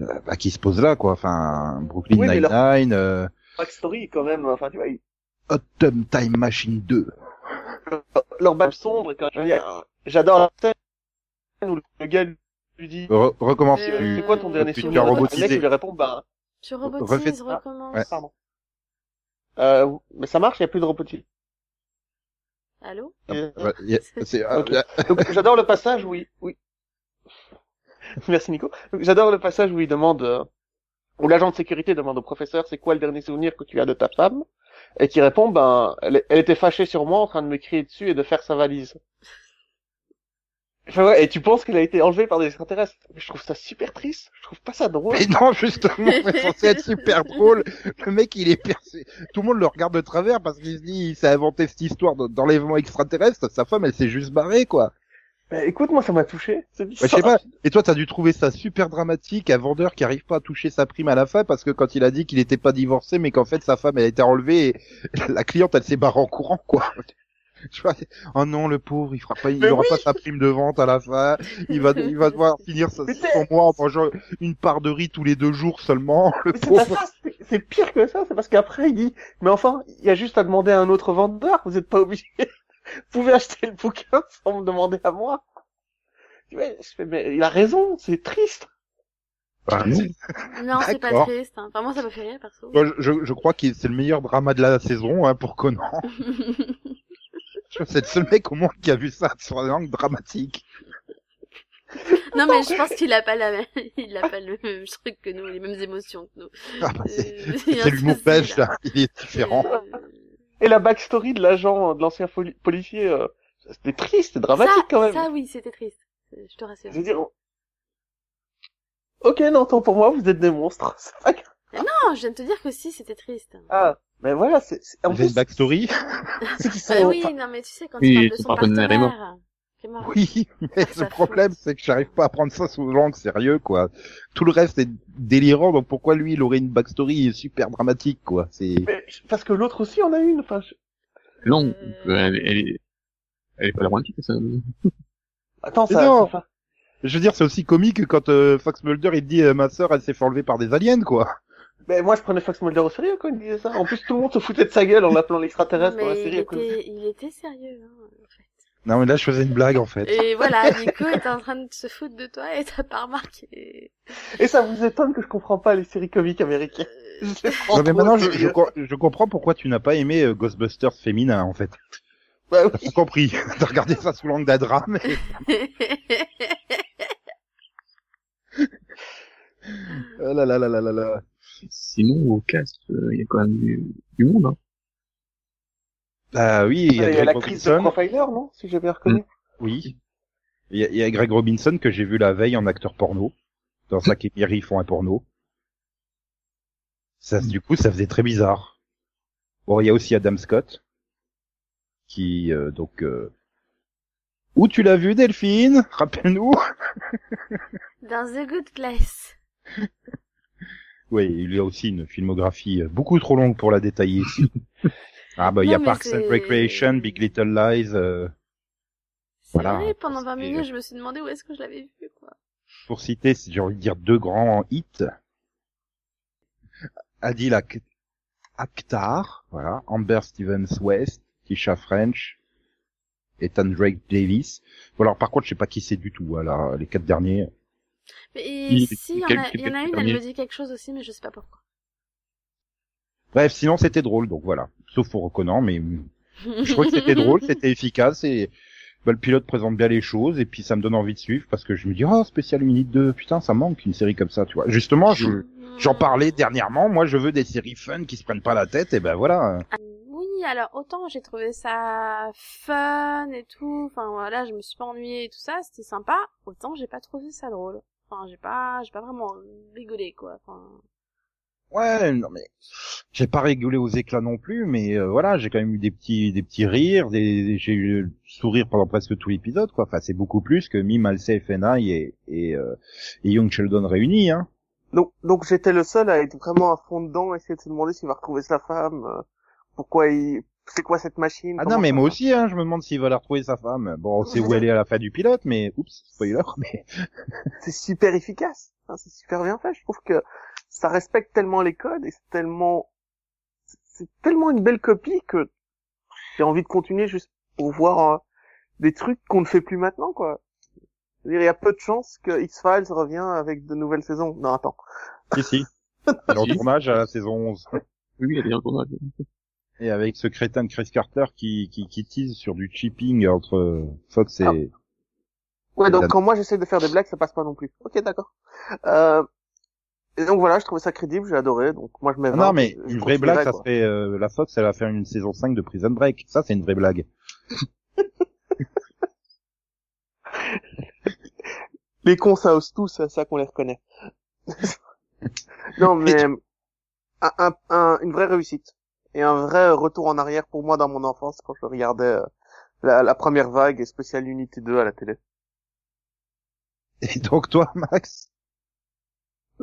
euh, bah, qui se posent là, quoi. Enfin, Brooklyn Oui, leur- Nine-Nine, euh, Backstory, quand même, enfin, tu vois, ils- Autumn Time Machine 2. leur balle sombre, quand je veux dire, j'adore la scène où le gars lui dit, Re- recommence. Euh, tu- c'est quoi ton dernier souvenir as Le mec, il lui répond, bah, Tu Refais- robotises, Ah, recommence. Ouais. pardon. Euh, mais ça marche, il n'y a plus de robotisme. Allô? C'est- ah, Donc, j'adore le passage où il, oui. Merci Nico. J'adore le passage où il demande, euh, où l'agent de sécurité demande au professeur c'est quoi le dernier souvenir que tu as de ta femme, et qui répond ben elle, elle était fâchée sur moi en train de me crier dessus et de faire sa valise. Enfin, ouais, et tu penses qu'elle a été enlevée par des extraterrestres Mais Je trouve ça super triste. Je trouve pas ça drôle. Mais non, justement, c'est censé être super drôle. Le mec, il est percé. Tout le monde le regarde de travers parce qu'il se dit, il s'est inventé cette histoire de- d'enlèvement extraterrestre. Sa femme, elle s'est juste barrée, quoi. Mais écoute, moi ça m'a touché. C'est Ouais, je sais pas. Et toi, t'as dû trouver ça super dramatique, un vendeur qui arrive pas à toucher sa prime à la fin parce que quand il a dit qu'il était pas divorcé, mais qu'en fait sa femme elle a été enlevée et la cliente elle s'est barrée en courant, quoi. Tu vois, oh non, le pauvre, il fera pas, il Mais aura oui. pas sa prime de vente à la fin. Il va, il va devoir finir sa- Mais son mois en mangeant une part de riz tous les deux jours seulement. Le Mais pauvre. ça, c'est- pire que ça, c'est parce qu'après il dit, mais enfin, il y a juste à demander à un autre vendeur, vous êtes pas obligé, vous pouvez acheter le bouquin sans me demander à moi. Tu vois, je fais, mais il a raison, c'est triste. Ah, non. Non, c'est pas triste. Hein. Enfin, moi, ça m'a fait rire, perso. Je, je crois que c'est le meilleur drama de la saison hein, pour Conan. C'est le seul mec au monde qui a vu ça sur la langue dramatique. non, mais je pense qu'il a pas la même... il a pas le même truc que nous, les mêmes émotions que nous. Ah, bah, c'est Euh, un c'est l'humour belge, là. il est différent. Euh, Et la backstory de l'agent, de l'ancien policier, euh, c'était triste, c'était dramatique ça, quand même. ça, oui, c'était triste. Euh, Je te rassure. Je veux dire, ok, non, tant pour moi, vous êtes des monstres. Non, je viens de te dire que si, c'était triste. Ah, mais voilà, c'est, c'est- en Vous avez une plus, backstory c'est qu'ils sont, Bah oui, non, mais tu sais, quand Oui, il parle de son partenaire partenaire... Oui, mais le problème, c'est que j'arrive pas à prendre ça sous langue sérieux, quoi. Tout le reste est délirant, donc pourquoi lui, il aurait une backstory super dramatique, quoi? C'est... parce que l'autre aussi en a une, enfin, je- Non, Euh. elle, elle est, elle est pas dramatique, ça. attends, ça, non. ça- Je veux dire, c'est aussi comique quand euh, Fox Mulder, il dit, euh, ma sœur, elle s'est fait enlever par des aliens, quoi. Mais moi, je prenais Fox Mulder au sérieux quand il disait ça. En plus, tout le monde se foutait de sa gueule en l'appelant l'extraterrestre dans la mais il série. ça. était, il était sérieux, hein, en fait. Non, mais là, je faisais une blague, en fait. Et voilà, Nico est en train de se foutre de toi et t'as pas remarqué. Et ça vous étonne que je comprends pas les séries comiques américaines. Euh, Je Non, mais maintenant, je, je, je comprends pourquoi tu n'as pas aimé euh, Ghostbusters féminin, en fait. Bah T'as oui. compris. T'as regardé ça sous langue d'un drame. et- Oh là là là là là là. Sinon, au cast, euh, il y a quand même du, du monde, hein. Ah oui, il y a Il y a Greg l'actrice de Robinson. Profiler, non Si j'ai bien reconnu. Oui. Il y, a, il y a Greg Robinson que j'ai vu la veille en acteur porno. Dans ça et Miri font un porno. Ça, du coup, ça faisait très bizarre. Bon, il y a aussi Adam Scott. Qui, euh, donc, euh... Où tu l'as vu, Delphine? Rappelle-nous. Dans The Good Place. Oui, il y a aussi une filmographie euh, beaucoup trop longue pour la détailler ici. ah bah, il y a Parks and Recreation, Big Little Lies, euh... Voilà. vrai, pendant 20 Et- minutes, je me suis demandé où est-ce que je l'avais vu, quoi. Pour citer, j'ai envie de dire deux grands hits. Adil Ak- Akhtar, voilà, Amber Stevens West, Tisha French, Ethan Drake Davis. Bon alors par contre, je sais pas qui c'est du tout, voilà, les quatre derniers. Mais Il- si, il y en a, il y en a quel une, elle me dit quelque chose aussi, mais je sais pas pourquoi. Bref, sinon c'était drôle, donc voilà. Sauf au reconnaissant, mais je trouvais que c'était drôle, c'était efficace et bah, le pilote présente bien les choses et puis ça me donne envie de suivre parce que je me dis oh spécial minute 2, putain ça manque une série comme ça, tu vois. Justement, je j'en parlais dernièrement, moi je veux des séries fun qui se prennent pas la tête et ben voilà. Oui, alors autant j'ai trouvé ça fun et tout, enfin voilà, je me suis pas ennuyée et tout ça, c'était sympa, autant j'ai pas trouvé ça drôle. Enfin, j'ai pas, j'ai pas vraiment rigolé quoi. Enfin, Ouais, non mais j'ai pas rigolé aux éclats non plus, mais euh, voilà, j'ai quand même eu des petits des petits rires, des j'ai eu le sourire pendant presque tout l'épisode quoi. Enfin, c'est beaucoup plus que Mime, Halsey, FNI et et, euh, et Young Sheldon réunis hein. Donc, donc j'étais le seul à être vraiment à fond dedans, essayer de se demander s'il va retrouver sa femme, euh, pourquoi il, c'est quoi cette machine. Ah non, mais moi aussi hein, je me demande s'il va la retrouver sa femme. Bon, on sait où elle est à la fin du pilote, mais oups, spoiler, mais C'est super efficace, c'est super bien fait. Je trouve que ça respecte tellement les codes et c'est tellement, c'est tellement une belle copie que j'ai envie de continuer juste pour voir euh, des trucs qu'on ne fait plus maintenant, quoi. Je veux dire, Il y a peu de chances que X-Files revient avec de nouvelles saisons. Non, attends. si si. Elle est en tournage à la saison 11. Oui, elle est en tournage. Et avec ce crétin de Chris Carter qui, qui, qui tease sur du chipping entre Fox et... Ah. Ouais, donc Dan- quand moi j'essaie de faire des blagues, ça passe pas non plus. Ok, d'accord. Euh, et donc voilà, je trouvais ça crédible, j'ai adoré. Donc moi je mets Ah 20, non, mais une vraie blague, ça quoi. serait euh, la Fox, elle va faire une saison 5 de Prison Break. Ça, c'est une vraie blague. Les cons, ça ose tous, c'est ça qu'on les reconnaît. non, mais un, un- un- une vraie réussite et un vrai retour en arrière pour moi dans mon enfance quand je regardais euh, la, la première vague et spéciale Unité 2 à la télé. Et donc toi, Max?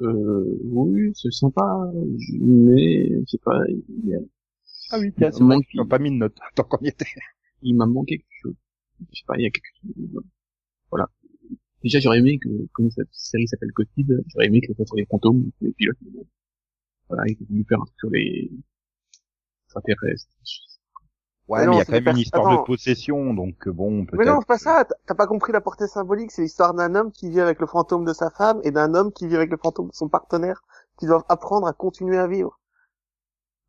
Euh, oui, c'est sympa, mais je sais pas, il, y a- Ah oui, tiens, c'est c'est vrai qu'ils n'ont pas mis de note tant qu'on y était. il m'a manqué quelque chose. Je sais pas, il y a quelque chose. Voilà. Déjà, j'aurais aimé que, comme cette série s'appelle Cotide, j'aurais aimé que ce soit sur les fantômes, les pilotes. mais bon. Voilà, il faut voulu faire un truc sur les extraterrestres. Ouais, Mais il y a quand même une histoire Attends. de possession, donc euh, bon, peut-être. Mais non, c'est pas ça. T'as- pas compris la portée symbolique. C'est l'histoire d'un homme qui vit avec le fantôme de sa femme et d'un homme qui vit avec le fantôme de son partenaire, qui doivent apprendre à continuer à vivre.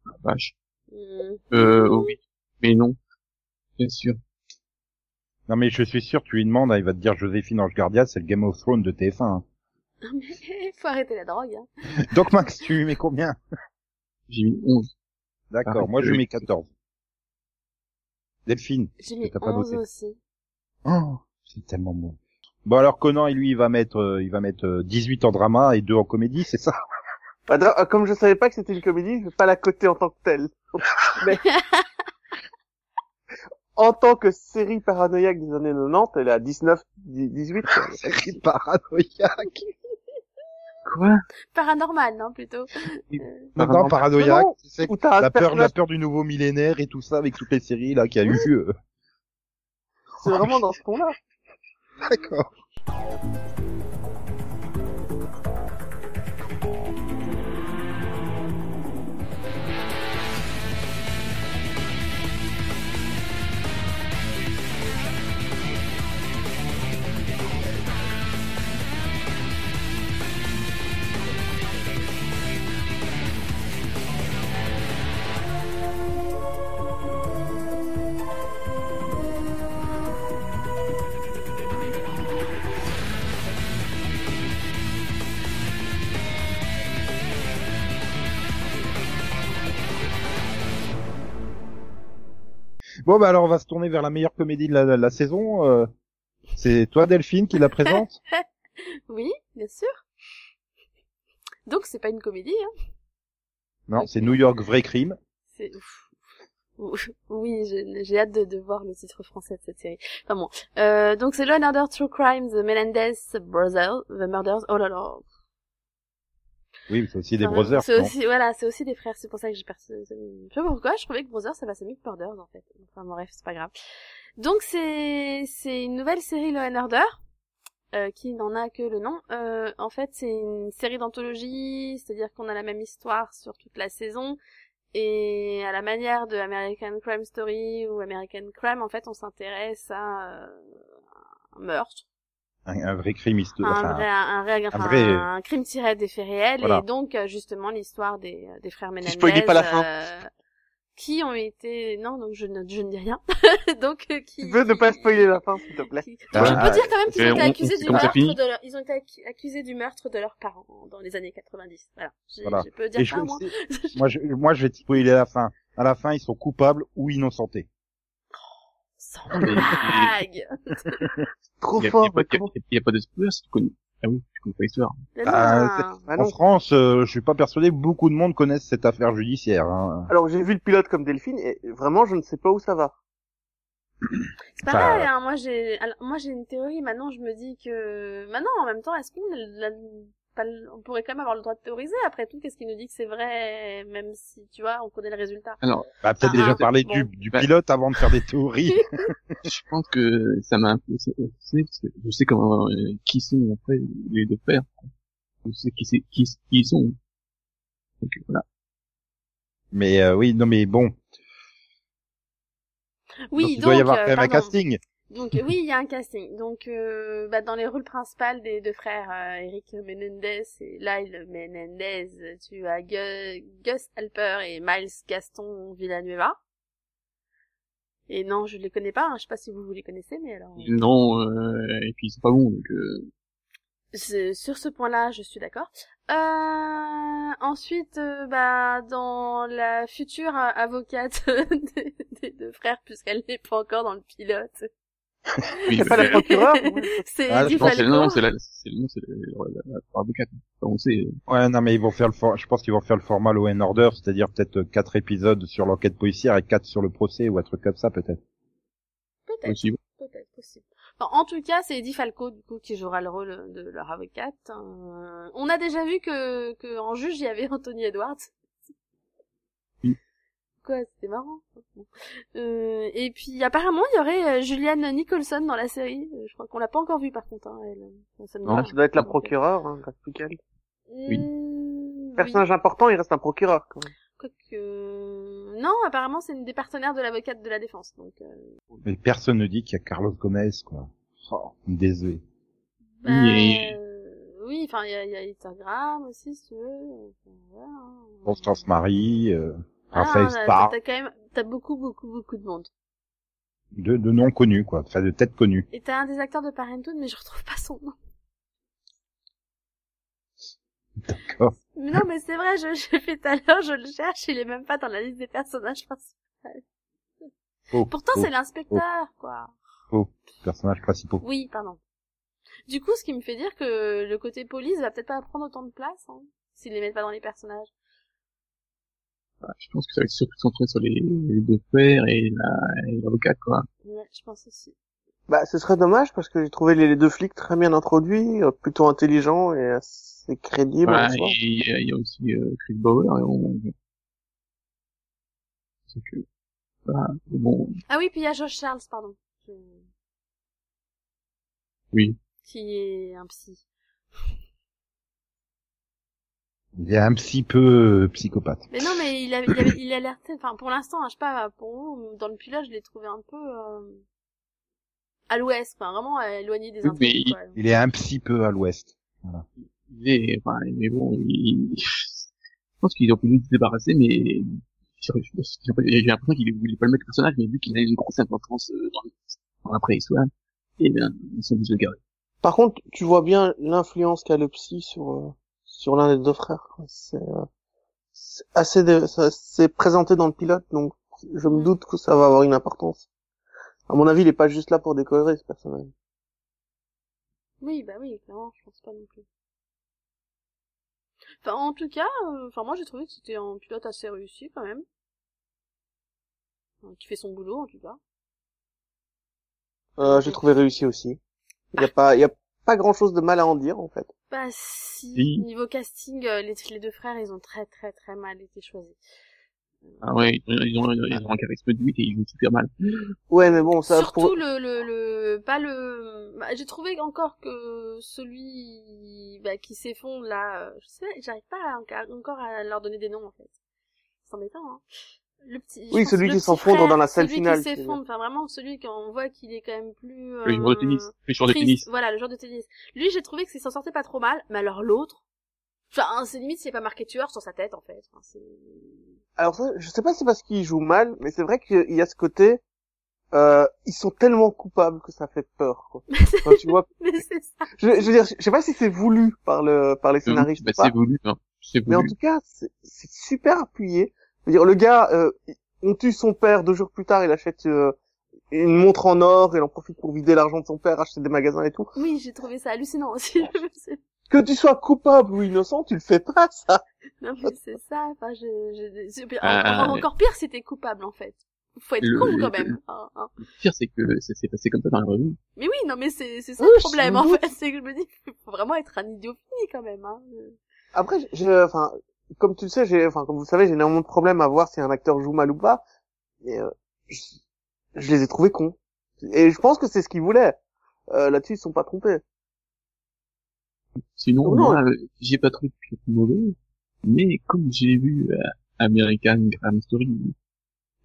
Ah, vache. hmm. Euh, oui. Mais non. Bien sûr. Non, mais je suis sûr, tu lui demandes, hein, il va te dire Joséphine Ange Gardien, c'est le Game of Thrones de TF1. hein. faut arrêter la drogue. Hein. Donc Max, tu lui mets combien? J'ai mis 11. D'accord, moi je mets 14. Delphine, J'ai mis t'as pas 11 noté. aussi. Oh, c'est tellement bon. Bon alors Conan, et lui, il va mettre, euh, il va mettre euh, 18 en drama et 2 en comédie, c'est ça? Bah, euh, comme je savais pas que c'était une comédie, je vais pas la coter en tant que telle. Mais en tant que série paranoïaque des années 90, elle est à 19, 18. quoi. Série paranoïaque. Quoi? Paranormal, non, plutôt. Euh, Non, paranoïaque, tu sais, la peur, la peur du nouveau millénaire et tout ça avec toutes les séries là qu'il y a eu. euh. c'est vraiment dans ce ton-là. D'accord. Bon bah alors on va se tourner vers la meilleure comédie de la, saison. euh. C'est toi Delphine qui la présente Oui, bien sûr. Donc c'est pas une comédie, hein. Non, c'est New York Vrai Crime. C'est. Oui, j'ai hâte de, de voir le titre français de cette série. Enfin bon. Euh, donc c'est Law and Order True Crime, The Melendez Brothers, The Murders. Oh là là. Oui, c'est aussi des Enfin, brothers. C'est aussi, voilà, c'est aussi des frères. C'est pour ça que j'ai perçu. Je sais pas pourquoi. Je trouvais que Brothers ça passait mieux que Murders en fait. Enfin bref, c'est pas grave. Donc c'est c'est une nouvelle série Law and Order. Euh, qui n'en a que le nom. Euh, en fait, c'est une série d'anthologie, c'est-à-dire qu'on a la même histoire sur toute la saison, et à la manière de American Crime Story ou American Crime, en fait, on s'intéresse à euh, un meurtre, un, un vrai crime historique. un, Enfin, vrai, un, vrai, enfin, un vrai- un crime tiré des faits réels Voilà. et donc euh, justement l'histoire des, des frères Menendez spoiles pas la fin. euh, qui ont été non donc je ne je ne dis rien donc euh, qui Tu peux ne pas spoiler la fin, s'il te plaît. qui- Ah, je peux dire quand même qu'ils ont été on- on accusés du meurtre de leur, ils ont été accu- accusés du meurtre de leurs parents dans les années 90 voilà je, Voilà. je peux dire ça je- moi moi, je, moi, je vais te spoiler la fin. À la fin, ils sont coupables ou innocentés. Sans blague Trop fort. pas, il y a- pas de spoiler si tu connais. Ah oui, tu connais pas l'histoire. Mais Ah, non. Ah En. France, euh, je suis pas persuadé que beaucoup de monde connaissent cette affaire judiciaire. Hein. Alors j'ai vu le pilote comme Delphine et vraiment je ne sais pas où ça va. C'est Enfin, pareil, hein, moi j'ai, moi j'ai une théorie. Maintenant, je me dis que, maintenant, en même temps, est-ce qu'on pas le- on pourrait quand même avoir le droit de théoriser après tout Qu'est-ce qui nous dit que c'est vrai, même si tu vois, on connaît le résultat? Alors, Bah, peut-être Ah, déjà ah, parler bon. du, du Bah. pilote avant de faire des théories. je pense que ça m'a un peu c'est- c'est- parce que je sais comment euh, qui sont après les deux frères. Je sais qui c'est qui, qui ils sont. Donc voilà. mais euh, oui, non, mais bon. Oui, Donc, il donc, doit y avoir euh, quand même un casting. Donc euh, oui, il y a un casting. Donc euh, bah, dans les rôles principaux des deux frères, euh, Eric Menendez et Lyle Menendez, tu as Gu- Gus Alper et Miles Gaston Villanueva. Et non, je les connais pas. hein. Je sais pas si vous vous les connaissez, mais alors. Non, euh, et puis c'est pas bon. Donc euh, Sur ce point-là, je suis d'accord. Euh, ensuite, euh, bah, dans la future euh, avocate des, des deux frères, puisqu'elle n'est pas encore dans le pilote, oui, C'est pas la euh, procureure c'est Ah, non, c'est le nom, Falco. c'est la, c'est le nom, c'est le- la, la, la avocate. Enfin, on sait. euh, Ouais, non, mais ils vont faire le for... je pense qu'ils vont faire le format Law and Order, c'est-à-dire peut-être euh, quatre épisodes sur l'enquête policière et quatre sur le procès ou un truc comme ça, peut-être. Peut-être, possible. peut-être, possible. En tout cas, c'est Eddie Falco, du coup, qui jouera le rôle de leur avocate. Euh, on a déjà vu que, que en juge, il y avait Anthony Edwards. Quoi, c'était marrant. Euh, et puis, apparemment, il y aurait euh, Julianne Nicholson dans la série. Euh, Je crois qu'on l'a pas encore vue, par contre, hein, elle. euh, Ça me dit Non. Ça doit être la procureure, hein, plus qu'elle. Oui. Personnage important, il reste un procureur. Quand même. Quoique... Non, apparemment, c'est une des partenaires de l'avocate de la défense. Donc, euh, Mais personne ne dit qu'il y a Carlos Gomez, quoi. Oh, désolé. bah, Oui, et- euh, oui, enfin, il y a, il y a Instagram aussi, si tu veux. Enfin, voilà, hein. Constance Marie, euh, Ah, Raphaël t'as- quand même, t'as beaucoup, beaucoup, beaucoup de monde. de, de noms connus, quoi. Enfin, de têtes connues. Et t'as un des acteurs de Parenthood, mais je retrouve pas son nom. D'accord. Non, mais c'est vrai, je, j'ai fait tout à l'heure, je le cherche, il est même pas dans la liste des personnages principaux. Oh, Pourtant, oh, c'est l'inspecteur, quoi. personnages principaux. Oui, pardon. Du coup, ce qui me fait dire que le côté police va peut-être pas prendre autant de place, hein, s'ils les mettent pas dans les personnages. Voilà, je pense que ça va être surtout centré sur les, les deux frères et la- et l'avocate, quoi. Ouais, je pense aussi. Bah, ce serait dommage parce que j'ai trouvé les, les deux flics très bien introduits, euh, plutôt intelligents et assez crédibles. Et il y, a- il y a aussi euh, Chris Bauer et on... C'est que... Mais bon, Ah oui, puis il y a Josh Charles, pardon. Je- oui. Qui est un psy. Il est un petit peu euh, psychopathe. Mais non, mais il a, il a, il a l'air, enfin, pour l'instant, hein, je sais pas, pour vous, dans le pilote, je l'ai trouvé un peu, euh, à l'ouest, quoi, vraiment euh, éloigné des Oui, quoi. Il est un petit peu à l'ouest. Il est, enfin, mais bon, il... je pense qu'ils ont pu se débarrasser, mais j'ai l'impression qu'il voulait pas le mettre personnage, mais vu qu'il a une grosse importance euh, dans, la préhistoire, et bien, ils sont obligés de le garder. Par contre, tu vois bien l'influence qu'a le psy sur euh, sur l'un des deux frères. C'est euh, c'est assez de, ça- c'est présenté dans le pilote, donc je me doute que ça va avoir une importance. À mon avis, il est pas juste là pour décorer ce personnage. Oui, bah oui, clairement, je pense pas non plus. Enfin, en tout cas, euh, enfin, moi, j'ai trouvé que c'était un pilote assez réussi, quand même. Enfin, Qui fait son boulot, en tout cas. Euh, j'ai trouvé réussi aussi. Il y a pas, il y a pas grand chose de mal à en dire, en fait. Bah si, Si. niveau casting, euh, les, les deux frères, ils ont très très très mal été choisis. Ah ouais, ils ont, ils ont un charisme de 8 et ils jouent super mal. Ouais, mais bon, ça, Surtout pour... le, le, le, pas le, bah, j'ai trouvé encore que celui, bah, qui s'effondre là, euh, je sais, j'arrive pas à- encore à leur donner des noms, en fait. C'est embêtant, hein. Le petit, je Oui, celui le qui frère, dans la celui finale, qui tu veux s'effondre, enfin vraiment celui qu'on voit qu'il est quand même plus, Le joueur de euh, tennis, le joueur de tennis. Voilà, le joueur de tennis. Lui, j'ai trouvé que s'en sortait pas trop mal, mais alors l'autre, enfin, c'est limite, c'est pas marqué tueur sur sa tête, en fait. Enfin. Alors ça, je sais pas si c'est parce qu'ils jouent mal, mais c'est vrai qu'il y a ce côté, euh, ils sont tellement coupables que ça fait peur, quoi. Enfin, tu vois, Mais c'est ça. je, je veux dire, je sais pas si c'est voulu par le, par les scénaristes Bah, ou pas, c'est voulu, hein. C'est mais en voulu. tout cas, c'est c'est super appuyé. Je veux dire, le gars, euh, on tue son père, deux jours plus tard, il achète euh, une montre en or, il en profite pour vider l'argent de son père, acheter des magasins et tout. Oui, j'ai trouvé ça hallucinant aussi. Que tu sois coupable ou innocent, tu le fais pas, ça. non, mais c'est ça. Enfin, je, je, Ah, encore, encore pire, c'était coupable, en fait. Faut être Le- con, le- quand même. hein, hein. Le pire, c'est que ça s'est passé comme ça dans la revue. Mais oui, non, mais c'est, c'est ça Oui, le je problème, me en fait. C'est que je me dis, faut vraiment être un idiot fini, quand même, hein. Après, j'ai, enfin, comme tu le sais, j'ai, enfin, comme vous le savez, j'ai énormément de problèmes à voir si un acteur joue mal ou pas. Mais euh, je, je les ai trouvés cons. Et je pense que c'est ce qu'ils voulaient. Euh, Là-dessus, ils sont pas trompés. Sinon, moi, euh, j'ai pas trouvé de mauvais. Mais comme j'ai vu euh, American Crime Story,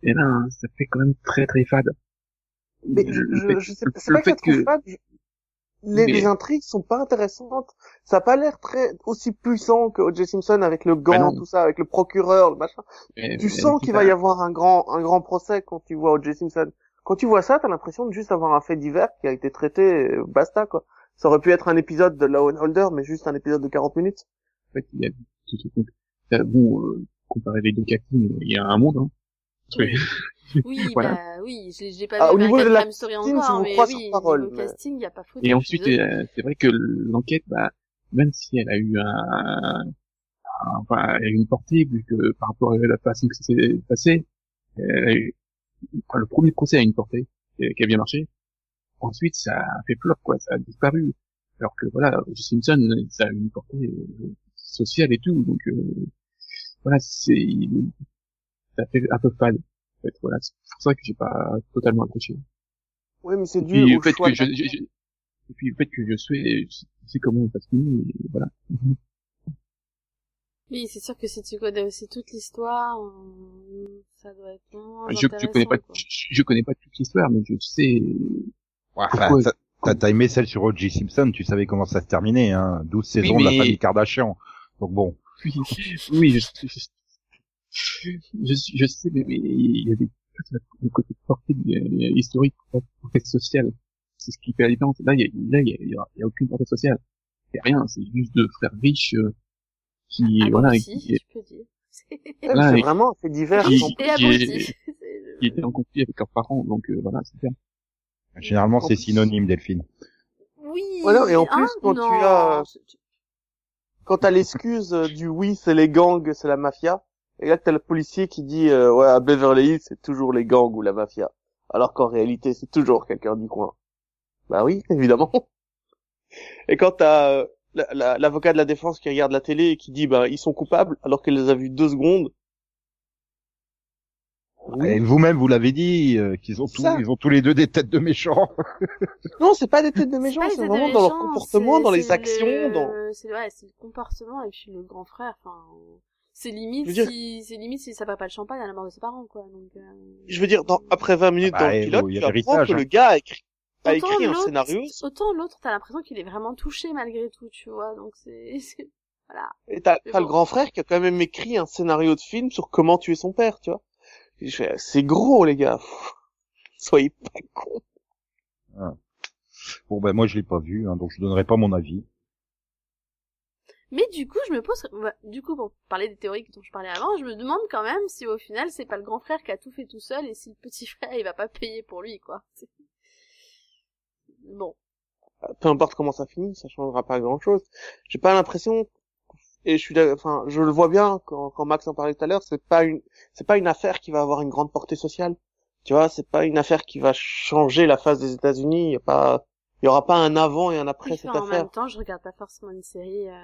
et là, hein, ça fait quand même très très fade. Mais je, Le je, fait- je sais, le- c'est le pas que que- je- Les, Mais- les intrigues sont pas intéressantes. Ça a pas l'air très aussi puissant que O.J. Simpson avec le gant, tout ça, avec le procureur, le machin. Mais- Tu mais sens qu'il va y avoir un grand, un grand procès quand tu vois O.J. Simpson. Quand tu vois ça, t'as l'impression de juste avoir un fait divers qui a été traité, et basta quoi. Ça aurait pu être un épisode de Law and Holder, mais juste un épisode de 40 minutes. En fait, il y a. Euh, Bon, euh, comparer les deux il y a un monde, hein. Que- Oui, Voilà. bah, oui, j'ai, pas Ah, vu au niveau de la Story casting, encore, je vous mais crois sur oui, parole, mais- casting, y a pas faute. Et ensuite, euh, c'est vrai que l'enquête, bah, même si elle a eu un, un- enfin, elle a eu une portée, vu que par rapport à la façon que ça s'est passé, elle a eu- enfin, le premier procès a une portée, qui a qui a bien marché. Ensuite, ça a fait flop, quoi, ça a disparu. Alors que voilà. Simpson, ça a eu une portée euh, sociale et tout, donc euh, voilà, c'est, ça fait un peu fade. En fait, voilà, c'est pour ça que j'ai pas totalement accroché. Oui, mais c'est dû puis au fait choix que je, je- je- et puis le fait que je sais, je sais comment finit, et voilà. Oui, c'est sûr que si tu connais aussi toute l'histoire, ça doit être moins Je, je connais pas, je, je connais pas toute l'histoire, mais je sais. Ouais, enfin, t'as- aimé celle sur O.J. Simpson, tu savais comment ça se terminait, hein. 12 saisons de la famille Kardashian. Donc bon. Oui, oui, je, je, je, je, sais, mais, mais il y a des le côté porté euh, historique, portée sociale. C'est ce qui fait la différence. Là, il y a, là, il y a, il y a- il y a aucune portée sociale. A rien. C'est juste deux frères riches euh, qui, Ah, voilà, abrutis, qui, je peux dire. Ouais, Là, mais c'est vraiment fait divers. qui- qui est- C'est étaient en conflit avec leurs parents. Donc euh, voilà, c'est bien. Généralement, En c'est synonyme, Delphine. Oui. Voilà, et en hein, plus, quand tu as- c'est- Quand t'as l'excuse euh, du oui, c'est les gangs, c'est la mafia, et là t'as le policier qui dit euh, ouais à Beverly Hills c'est toujours les gangs ou la mafia, alors qu'en réalité c'est toujours quelqu'un du coin. Bah oui, évidemment. Et quand t'as euh, la- la- l'avocat de la défense qui regarde la télé et qui dit bah ils sont coupables alors qu'elle les a vus deux secondes. Oui. Et vous-même, vous l'avez dit, euh, qu'ils ont tous, ils ont tous les deux des têtes de méchants. Non, c'est pas des têtes de méchants, c'est vraiment dans leur comportement, dans les actions, le- dans. C'est ouais, c'est le comportement et puis le grand frère. Enfin, c'est limite dire- si c'est limite si ça va pas le champagne à la mort de ses parents, quoi. Donc. euh, Je veux dire, dans, après 20 minutes Ah dans bah, le pilote, tu apprends que hein. le gars a écrit, a Autant écrit un l'autre- scénario Autant l'autre, t'as l'impression qu'il est vraiment touché malgré tout, tu vois. Donc c'est c'est- voilà. Et t'as, t'as le bon. grand frère qui a quand même écrit un scénario de film sur comment tuer son père, tu vois. Fais, c'est gros, les gars. Soyez pas cons. Bon, ben, moi, je l'ai pas vu, hein, donc je donnerai pas mon avis. Mais du coup, je me pose, ouais, du coup, pour parler des théories dont je parlais avant, je me demande quand même si au final c'est pas le grand frère qui a tout fait tout seul et si le petit frère il va pas payer pour lui, quoi. Bon. Peu importe comment ça finit, ça changera pas grand chose. J'ai pas l'impression, et je le vois bien quand, Max en parlait tout à l'heure, c'est pas une, c'est pas une affaire qui va avoir une grande portée sociale. Tu vois, c'est pas une affaire qui va changer la face des États-Unis. Pas, il y aura pas un avant et un après Oui, cette en affaire. même temps, je regarde pas forcément une série euh,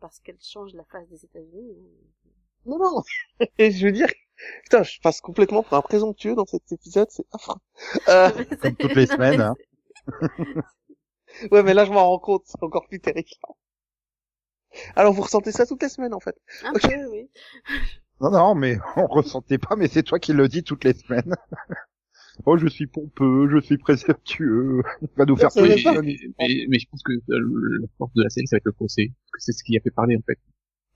parce qu'elle change la face des États-Unis. Non, non. Et je veux dire, putain, je passe complètement pour un présomptueux dans cet épisode, c'est affreux. Euh, Comme toutes les semaines, hein. ouais, mais là, je m'en rends compte, c'est encore plus terrifiant. Alors, vous ressentez ça toutes les semaines, en fait. Un Ok. peu, oui. Non, non, mais on ressentait pas, mais c'est toi qui le dis toutes les semaines. Oh, je suis pompeux, je suis présomptueux. Il va nous faire Oui, mais, mais, mais je pense que euh, la force de la série, ça va être le procès. Parce que c'est ce qui a fait parler, en fait.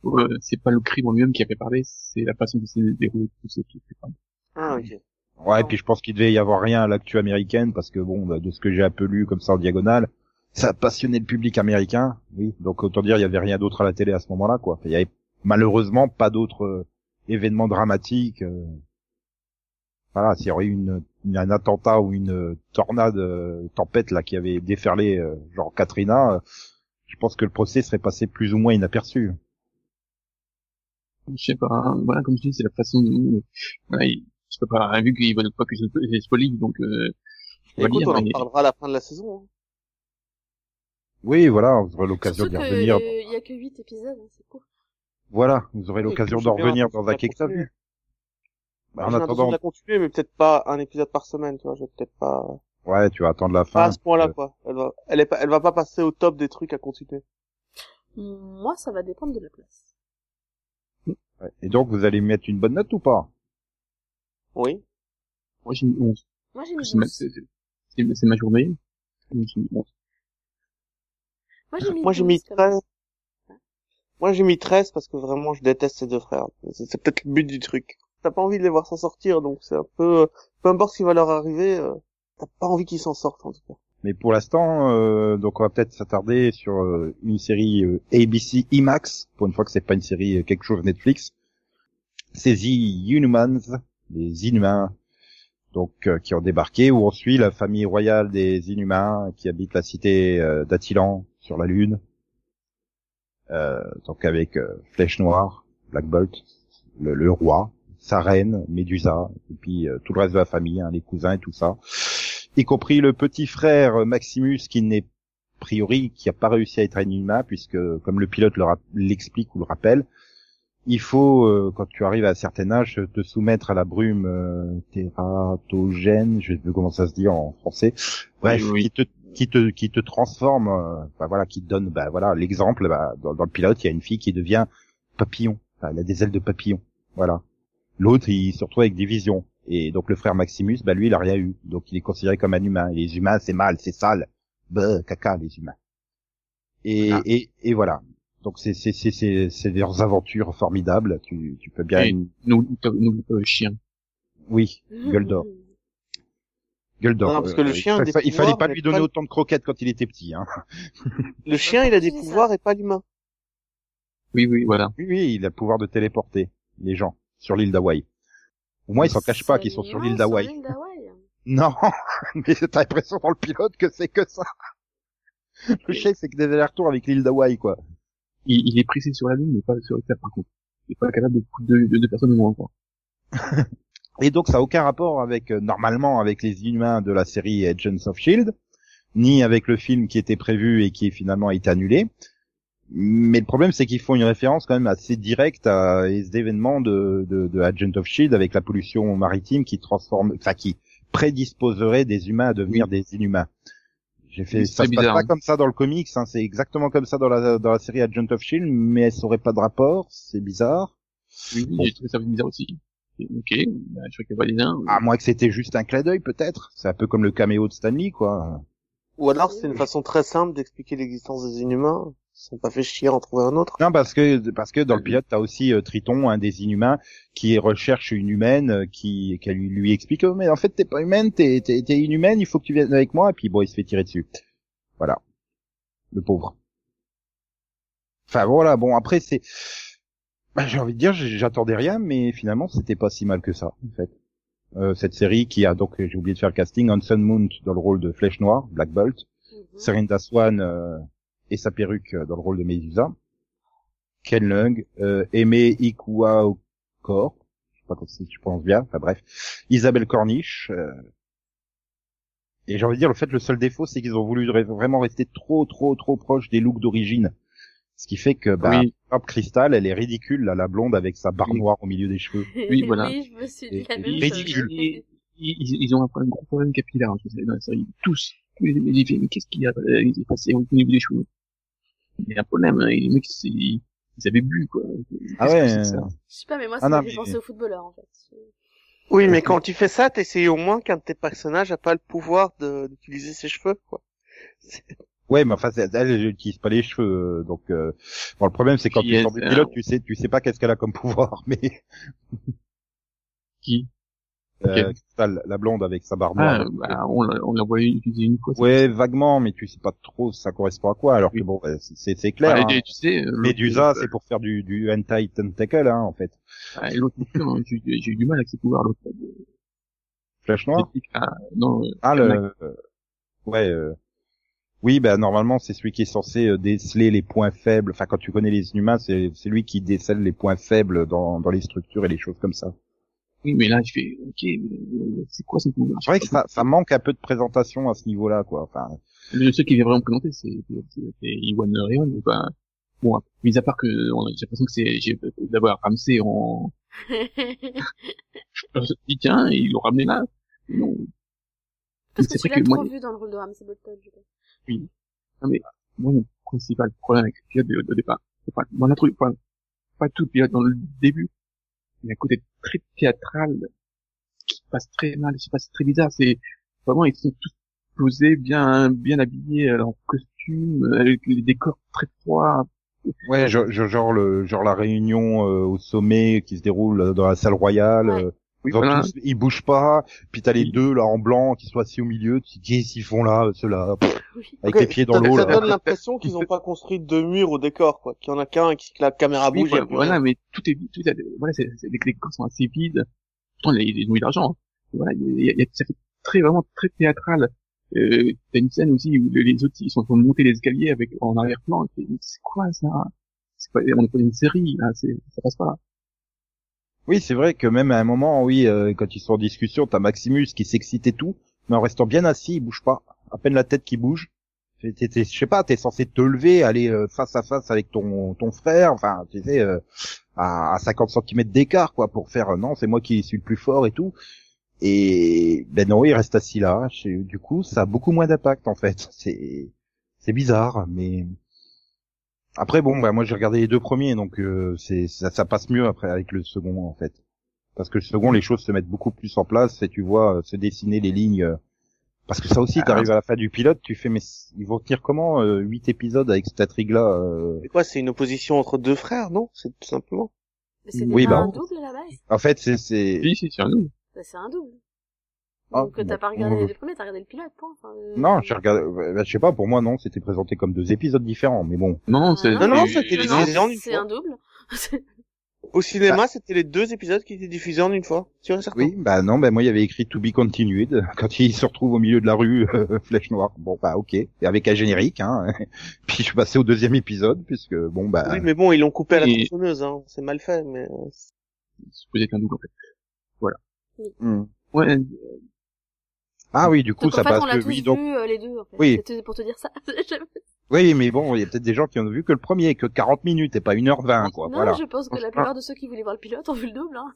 Euh, c'est pas le crime en lui-même qui a fait parler, c'est la façon dont c'est déroulé tout ce qui fait parler. Ah, ok. Ouais, et puis je pense qu'il devait y avoir rien à l'actu américaine, parce que bon, bah, de ce que j'ai un peu lu comme ça en diagonale, ça a passionné le public américain, oui. Donc autant dire, il y avait rien d'autre à la télé à ce moment-là, quoi. Il y avait malheureusement pas d'autres euh, événements dramatiques. euh. Voilà, s'il y aurait eu une, une- un attentat ou une euh, tornade, euh, tempête là qui avait déferlé, euh, genre Katrina, euh, je pense que le procès serait passé plus ou moins inaperçu. Je sais pas, hein, voilà, comme je dis, c'est la façon dont, voilà, il, je peux pas, vu qu'ils veulent pas que je les spoilie, donc, euh, on Écoute, lire, on en mais- parlera à la fin de la saison. hein. Oui, voilà, vous aurez l'occasion d'y revenir. y a que 8 épisodes, hein, c'est cool. Voilà, vous aurez l'occasion d'en revenir dans un que t'as vu. Bah, en J'ai attendant, de la continuer, mais peut-être pas un épisode par semaine, tu vois, je vais peut-être pas, ouais, tu vas attendre la pas fin. à ce point-là, quoi. Elle va, elle est pas, elle va pas passer au top des trucs à continuer. Moi, ça va dépendre de la place. ouais. Et donc, vous allez mettre une bonne note ou pas? Oui. moi j'ai mis 11. Moi, j'ai mis C'est ma, 12. c'est, ma journée. Donc, j'ai mis 11. Moi, j'ai mis Moi, j'ai 12, mis comme 13. ça. Moi, j'ai mis 13 parce que vraiment, je déteste ces deux frères. C'est c'est peut-être le but du truc. T'as pas envie de les voir s'en sortir, donc c'est un peu, peu importe ce qui va leur arriver, euh, t'as pas envie qu'ils s'en sortent, en tout cas. Mais pour l'instant, euh, donc on va peut-être s'attarder sur euh, une série euh, ABC IMAX, pour une fois que c'est pas une série euh, quelque chose Netflix. C'est The Inhumans, les Inhumains, donc qui ont débarqué, où on suit la famille royale des Inhumains qui habite la cité d'Attilan sur la Lune. Donc avec Flèche Noire, Black Bolt, le, le roi, sa reine, Médusa, et puis euh, tout le reste de la famille, hein, les cousins et tout ça. Y compris le petit frère euh, Maximus qui n'est a priori qui a pas réussi à être un humain puisque comme le pilote l'explique ou le rappelle il faut euh, quand tu arrives à un certain âge te soumettre à la brume euh, tératogène je sais plus comment ça se dit en français bref Oui, oui. qui te qui te qui te transforme euh, bah voilà qui te donne bah voilà l'exemple bah, dans, dans le pilote il y a une fille qui devient papillon. Elle a des ailes de papillon. Voilà l'autre il se retrouve avec des visions et donc le frère Maximus, bah lui, il a rien eu. Donc il est considéré comme un humain. Et les humains, c'est mal, c'est sale. Bah, caca, les humains. Et, Ah. et, et voilà. Donc c'est c'est c'est c'est c'est leurs aventures formidables. Tu tu peux bien. Et n'oublie pas le chien. Oui, Gueldor. Gueldor. Non, parce que le Euh, chien il, fa- fallait pas lui donner le- autant de croquettes quand il était petit. Hein. Le chien, il a des pouvoirs et pas l'humain. Oui, oui, voilà. Oui, oui, il a le pouvoir de téléporter les gens sur l'île d'Hawaï. Au moins, ils s'en cachent pas qu'ils sont sur l'île d'Hawaï. Non, mais t'as l'impression dans le pilote que c'est que ça. Le chèque, c'est que des allers-retours avec l'île d'Hawaï, quoi. Il, il est pressé sur la lune, mais pas sur la terre, par contre. Il est pas capable de foutre deux, deux, deux personnes au moins, quoi. Et donc, ça a aucun rapport avec, euh, normalement, avec les Inhumains de la série Agents of Shield, ni avec le film qui était prévu et qui finalement a été annulé. Mais le problème, c'est qu'ils font une référence quand même assez directe à ces événements de, de, de Agent of Shield avec la pollution maritime qui transforme, enfin, qui prédisposerait des humains à devenir des inhumains. J'ai fait, ça c'est se passe pas hein. comme ça dans le comics, hein, c'est exactement comme ça dans la, dans la série Agent of Shield, mais ça aurait pas de rapport, c'est bizarre. Oui, Bon. j'ai trouvé ça bizarre aussi. Ok, bah, je crois qu'il y a pas des nains. À moins que c'était juste un clin d'œil, peut-être. C'est un peu comme le caméo de Stanley, quoi. Ou alors, c'est une façon très simple d'expliquer l'existence des inhumains. Sont pas fait chier à en trouver un autre? Non, parce que parce que dans le pilote, t'as aussi euh, Triton, un des inhumains, qui recherche une humaine, euh, qui, qui lui, lui explique, oh, mais en fait, t'es pas humaine, t'es, t'es, t'es inhumaine, il faut que tu viennes avec moi, et puis bon, il se fait tirer dessus. Voilà. Le pauvre. Enfin, voilà, bon, après, c'est, bah, j'ai envie de dire, j'attendais rien, mais finalement, c'était pas si mal que ça, en fait. Euh, cette série qui a donc, j'ai oublié de faire le casting, Hanson Mount dans le rôle de Flèche Noire, Black Bolt, Mhm. Serinda Swan euh, et sa perruque euh, dans le rôle de Medusa. Ken Lung, euh, Aimé Ikua Okor, je sais pas si tu penses bien, enfin bref, Isabelle Corniche, euh, Et j'ai envie de dire, le fait, le seul défaut, c'est qu'ils ont voulu vraiment rester trop, trop, trop proche des looks d'origine. Ce qui fait que, bah, Oui. hop, Crystal, elle est ridicule, là, la blonde avec sa barre Oui. noire au milieu des cheveux. Oui, voilà. oui, je me suis dit C'est la même ridicule. chose. Ils, ont un, un gros problème capillaire hein, je sais, dans la série. Tous. Tous les qu'est-ce qu'il y a euh, Il est passé au niveau des cheveux? Il y a un problème. Hein. Les mecs, c'est- ils avaient bu, quoi. Ah ouais, ça Je sais pas, mais moi, Ah ça non, m'a fait penser aux footballeurs, en fait. Oui, mais quand tu fais ça, t'essayes au moins qu'un de tes personnages a pas le pouvoir de- d'utiliser ses cheveux, quoi. Ouais, mais enfin, c'est- elle, elle n'utilise pas les cheveux, euh, donc, euh, bon, le problème, c'est quand Qui tu sors du pilote, tu sais, tu sais pas qu'est-ce qu'elle a comme pouvoir, mais, Qui? Euh, la blonde avec sa noire. ah, bah, on l'a on l'a voyé utiliser une fois. Ouais, vaguement, mais tu sais pas trop ça correspond à quoi, alors que bon, bah, c'est clair. Bah, hein. tu sais, euh, Medusa, l'autre, c'est pour faire du, du hentai tentacle, hein, en fait. euh, et l'autre, j'ai eu du mal avec ses pouvoirs, l'autre. Flèche noire Ah, non, euh, Ah, le... euh, Ouais, euh, oui, bah normalement, c'est celui qui est censé euh, déceler les points faibles. Enfin, quand tu connais les humains, c'est c'est lui qui décèle les points faibles dans, dans les structures et les choses comme ça. Oui, mais là, je fais, ok, mais, c'est quoi pouvoir C'est vrai que ça, ça manque un peu de présentation à ce niveau-là, quoi. Enfin, Le seul qui vient vraiment présenter, c'est c'est- c'est Iwan Rion. Bah, bon, mis à part que on a- j'ai l'impression que c'est j'ai d'abord Ramsey en je me suis dit, tiens, ils l'ont ramené là. Non. Parce que tu l'as moi- trop vu dans le rôle de Ramsey Bolton, je pense. Moi, mon principal problème avec le pilote de- au départ, c'est pas dans la truc, enfin, pas tout le pilote dans le début, il y a un côté très théâtral qui passe très mal, je sais pas, c'est très bizarre, c'est vraiment ils sont tous posés, bien bien habillés euh, en costume, euh, avec les décors très froids. ouais, genre, genre le, genre la réunion euh, au sommet qui se déroule dans la salle royale. Ouais. Euh, Oui, Ils, voilà. ils bougent pas, puis t'as les Oui. deux là en blanc qui sont assis au milieu, tu te dis qu'est-ce qu'ils font là, ceux-là, pff, Oui. avec Ok, les pieds dans l'eau Ça là. donne l'impression qu'ils ont pas construit deux murs au décor, quoi. Qu'il y en a qu'un et que la caméra Oui, bouge. voilà, et puis voilà, mais tout est, tout est, voilà, c'est, c'est, les décors sont assez vides. Pourtant, ils, ils ont eu de l'argent. hein. Voilà, il y a, il y a- ça fait très, vraiment très théâtral. Euh, t'as une scène aussi où les autres, ils sont en train de monter les escaliers avec, en arrière-plan. C'est quoi, ça? C'est pas, on est pas dans une série, là, c'est, ça passe pas. Oui, c'est vrai que même à un moment, oui, euh, quand ils sont en discussion, t'as Maximus qui s'excite et tout, mais en restant bien assis, il bouge pas. À peine la tête qui bouge. Je sais pas, t'es censé te lever, aller euh, face à face avec ton ton frère, enfin, tu sais, euh, à, à 50 cm d'écart, quoi, pour faire euh, non, c'est moi qui suis le plus fort et tout. Et ben non, il reste assis là. Je- Du coup, ça a beaucoup moins d'impact en fait. C'est c'est bizarre, mais après bon, bah moi j'ai regardé les deux premiers, donc euh, c'est ça, ça passe mieux après avec le second en fait. Parce que le second, les choses se mettent beaucoup plus en place et tu vois euh, se dessiner les lignes. euh, Parce que ça aussi, Ah. t'arrives à la fin du pilote, tu fais mais ils vont tenir comment euh, huit épisodes avec cette intrigue là euh... C'est quoi, c'est une opposition entre deux frères, non? C'est tout simplement. Mais Oui, pas bah, un double à la base En fait, c'est c'est Oui, si, c'est un nous. Bah, c'est un double. Ah, Donc t'as bon. pas regardé Euh, les deux premiers, t'as regardé le pilote, point. Enfin, euh, non, j'ai regardé. euh, bah, je sais pas, pour moi non, c'était présenté comme deux épisodes différents, mais bon. Non, c'est, Ah, Non, non, c'est- c'était les non, diffusé en une c'est un double. Au cinéma, c'était les deux épisodes qui étaient diffusés en une fois. Tu vois certain. Oui, bah non, bah moi il y avait écrit To Be Continued quand il se retrouve au milieu de la rue, euh, flèche noire. Bon bah ok, et avec un générique. Hein. Puis je suis passé au deuxième épisode puisque bon bah. Oui, mais bon, ils l'ont coupé à la Et- tronçonneuse, hein. C'est mal fait, mais. euh, c'est supposé être un double, en fait. hmm. Ouais, euh, Ah oui, du coup Donc ça en fait, passe on l'a que tous oui donc. vu euh, les deux. En fait. Oui. C'était pour te dire ça. Oui, mais bon, il y a peut-être des gens qui ont vu que le premier, que 40 minutes et pas 1h20 quoi. non, voilà. je pense que la plupart de ceux qui voulaient voir le pilote ont vu le double. Hein.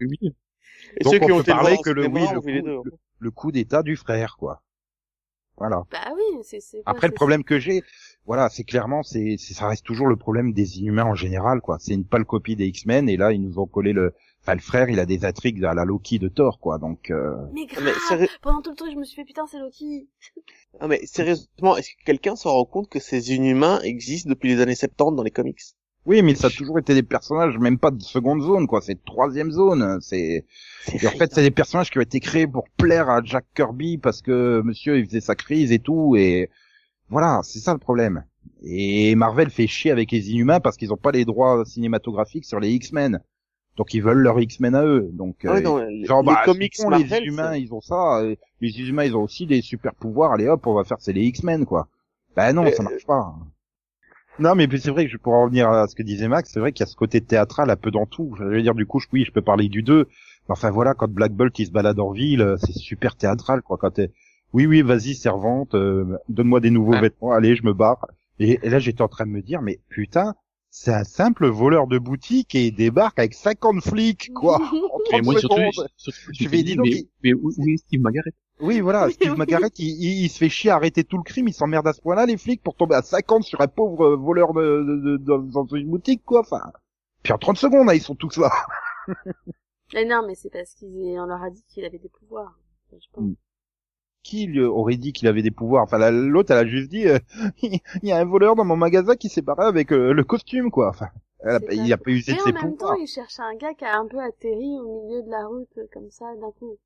oui. Et Donc, ceux qui on ont peut été parler que le oui, ont le coup, deux. le, le coup d'état du frère quoi. Voilà. Bah oui, c'est. c'est Après le problème que j'ai, voilà, c'est clairement, c'est, c'est- ça reste toujours le problème des inhumains en général, quoi. C'est une pâle copie des X-Men et là ils nous ont collé le, enfin le frère, il a des intrigues à la Loki de Thor, quoi. Donc euh, Mais Ah, mais grave. Pendant tout le truc, je me suis fait putain, c'est Loki. Ah, mais sérieusement, est-ce que quelqu'un s'en rend compte que ces inhumains existent depuis les années 70 dans les comics? Oui, mais ça a toujours été des personnages, même pas de seconde zone, quoi. C'est de troisième zone. C'est et en fait c'est des personnages qui ont été créés pour plaire à Jack Kirby parce que Monsieur il faisait sa crise et tout et voilà, c'est ça le problème. Et Marvel fait chier avec les Inhumains parce qu'ils ont pas les droits cinématographiques sur les X-Men. Donc ils veulent leurs X-Men à eux. Donc Ah ouais, euh, non, les, Genre, les bah, comics ils font Marvel, les humains, ils ont ça. euh, Les humains, ils ont aussi des super pouvoirs. Allez hop, on va faire, c'est les X-Men, quoi. Ben non, Mais, ça marche pas. Non, mais puis c'est vrai que je pourrais en revenir à ce que disait Max. C'est vrai qu'il y a ce côté théâtral un peu dans tout. Je veux dire, du coup, je, oui, je peux parler du 2. Mais enfin, voilà, quand Black Bolt, il se balade en ville, euh, c'est super théâtral, quoi. Quand t'es- oui, oui, vas-y, servante, euh, donne-moi des nouveaux vêtements, allez, je me barre. Et, et là, j'étais en train de me dire, mais putain, c'est un simple voleur de boutique et il débarque avec 50 flics, quoi, en Mais 30 moi, surtout, secondes. surtout, Je je vais donc, mais, il- mais où, où est Steve Margaret? Oui, voilà, Oui, Steve oui. Margaret, il, il- il se fait chier à arrêter tout le crime, il s'emmerde à ce point-là, les flics, pour tomber à 50 sur un pauvre voleur de, de- de- dans, dans une boutique, quoi, enfin. Puis en 30 secondes, hein, ils sont tous là. Mais non, mais c'est parce qu'on leur a dit qu'il avait des pouvoirs. Je pense. Mm. Qui lui aurait dit qu'il avait des pouvoirs? Enfin, la- l'autre, elle a juste dit, euh, il y a un voleur dans mon magasin qui s'est barré avec euh, le costume, quoi. Enfin, elle a il a pas usé Mais de en ses même temps, pouvoirs. il cherche un gars qui a un peu atterri au milieu de la route, euh, comme ça, d'un coup.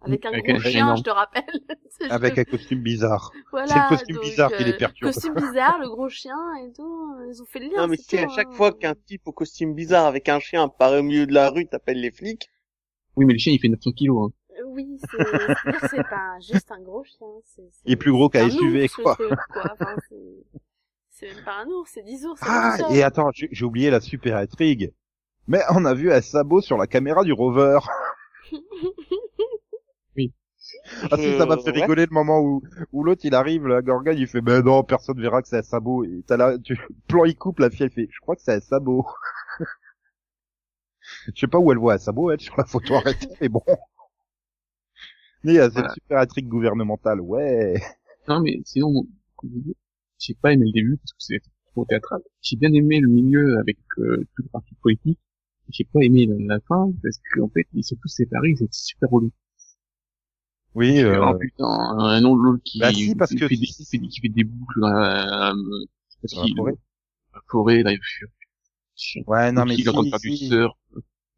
Avec un Avec gros un chien, énorme- je te rappelle. Avec juste- un costume bizarre. voilà, c'est le costume donc, bizarre qui les euh, perturbe. Costume bizarre, le gros chien et tout. Ils ont fait le lien. Non, mais c'est si à chaque fois qu'un type au costume bizarre avec un chien apparaît au milieu de la rue, t'appelles les flics. Oui, mais le chien, il fait 900 kilos. Hein. Oui, c'est pas juste un gros chien. c'est c'est- Il est plus gros qu'un SUV, quoi. truc, quoi. Enfin, c'est- c'est même pas un ours, c'est 10 ours. Ah, et attends, j'ai oublié la super intrigue. Mais on a vu un sabot sur la caméra du rover. Ah si, ça m'a fait ouais. rigoler le moment où, où l'autre il arrive, la Gorgon, il fait, ben non, personne verra que c'est un sabot. Et t'as là, tu, plan il coupe, la fille elle fait, je crois que c'est un sabot. Je sais pas où elle voit un sabot, elle, sur la photo arrêtée, mais bon. Mais il y a cette Voilà. super intrigue gouvernementale, ouais. Non, mais sinon, je j'ai pas aimé le début parce que c'est trop théâtral. J'ai bien aimé le milieu avec euh, toute la partie politique. J'ai pas aimé la, fin parce qu'en fait, ils sont tous séparés, c'est super relou. Oui, euh, Oh putain, un nom de l'autre qui, Bah si, parce qui que fait des, qui fait des- qui fait des boucles dans la, euh, parce Dans la forêt. la forêt, là, chiant. ouais, non mais si, si.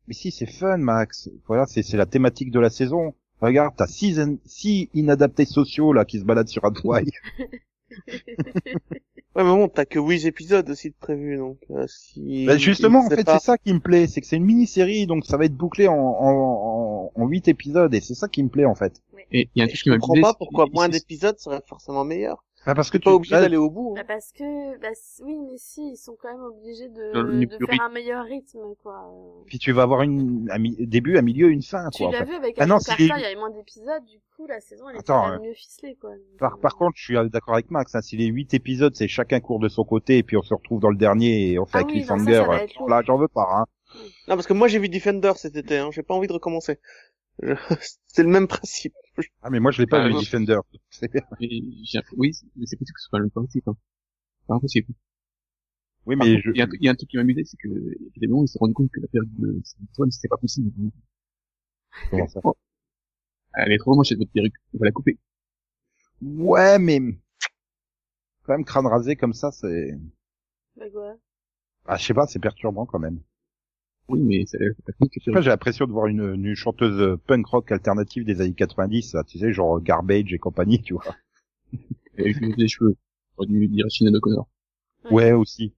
Mais si, c'est fun, Max. Voilà, c'est c'est la thématique de la saison. Regarde, t'as six, in- six inadaptés sociaux là qui se baladent sur Hawaii. Ouais, mais bon, t'as que 8 épisodes aussi de prévus, donc euh, si... Bah, justement, en fait, pas- c'est ça qui me plaît, c'est que c'est une mini-série, donc ça va être bouclé en, en, en, en 8 épisodes, et c'est ça qui me plaît en fait. Et il y a un truc je qui m'a comprends amusé, pas pourquoi moins d'épisodes serait forcément meilleur. Ah, parce que T'es pas obligé d'aller au bout. Bah hein. parce que, bah oui, mais si, ils sont quand même obligés de, de faire un meilleur rythme, quoi. Puis tu vas avoir une, un mi- début, un milieu, une fin, Tu quoi. en l'as vu avec Ah non, est- il y avait moins d'épisodes, du coup, la saison, elle Attends, hein. mieux ficelée, quoi. Donc, Par, euh, par contre, je suis d'accord avec Max, hein, si les 8 épisodes, c'est chacun court de son côté, et puis on se retrouve dans le dernier, et on fait Ah un oui, ça, ça va euh, là, j'en veux pas, hein. Non, parce que moi j'ai vu Defender cet été, hein. j'ai pas envie de recommencer. Je- C'est le même principe. Ah, mais moi, je l'ai pas Bah, vu, non. Defender. Mais Oui, mais c'est possible que ce soit le même principe. Hein. C'est pas impossible. Oui, mais je... il, y a un, truc- il y a un truc qui m'a amusé, c'est que, évidemment, ils se rendus compte que la période de Simpson, c'était pas possible. Comment ça Oh. Elle est trop moche, cette perruque. On va la couper. Ouais, mais... Quand même, crâne rasé comme ça, c'est... Bah quoi? Ah, je sais pas, c'est perturbant quand même. Oui, mais c'est la technique que Après, j'ai l'impression de voir une, une chanteuse euh, punk rock alternative des années 90, là, tu sais, genre Garbage et compagnie, tu vois. avec des cheveux. Dû dire Sinead O'Connor. Ouais. Aussi.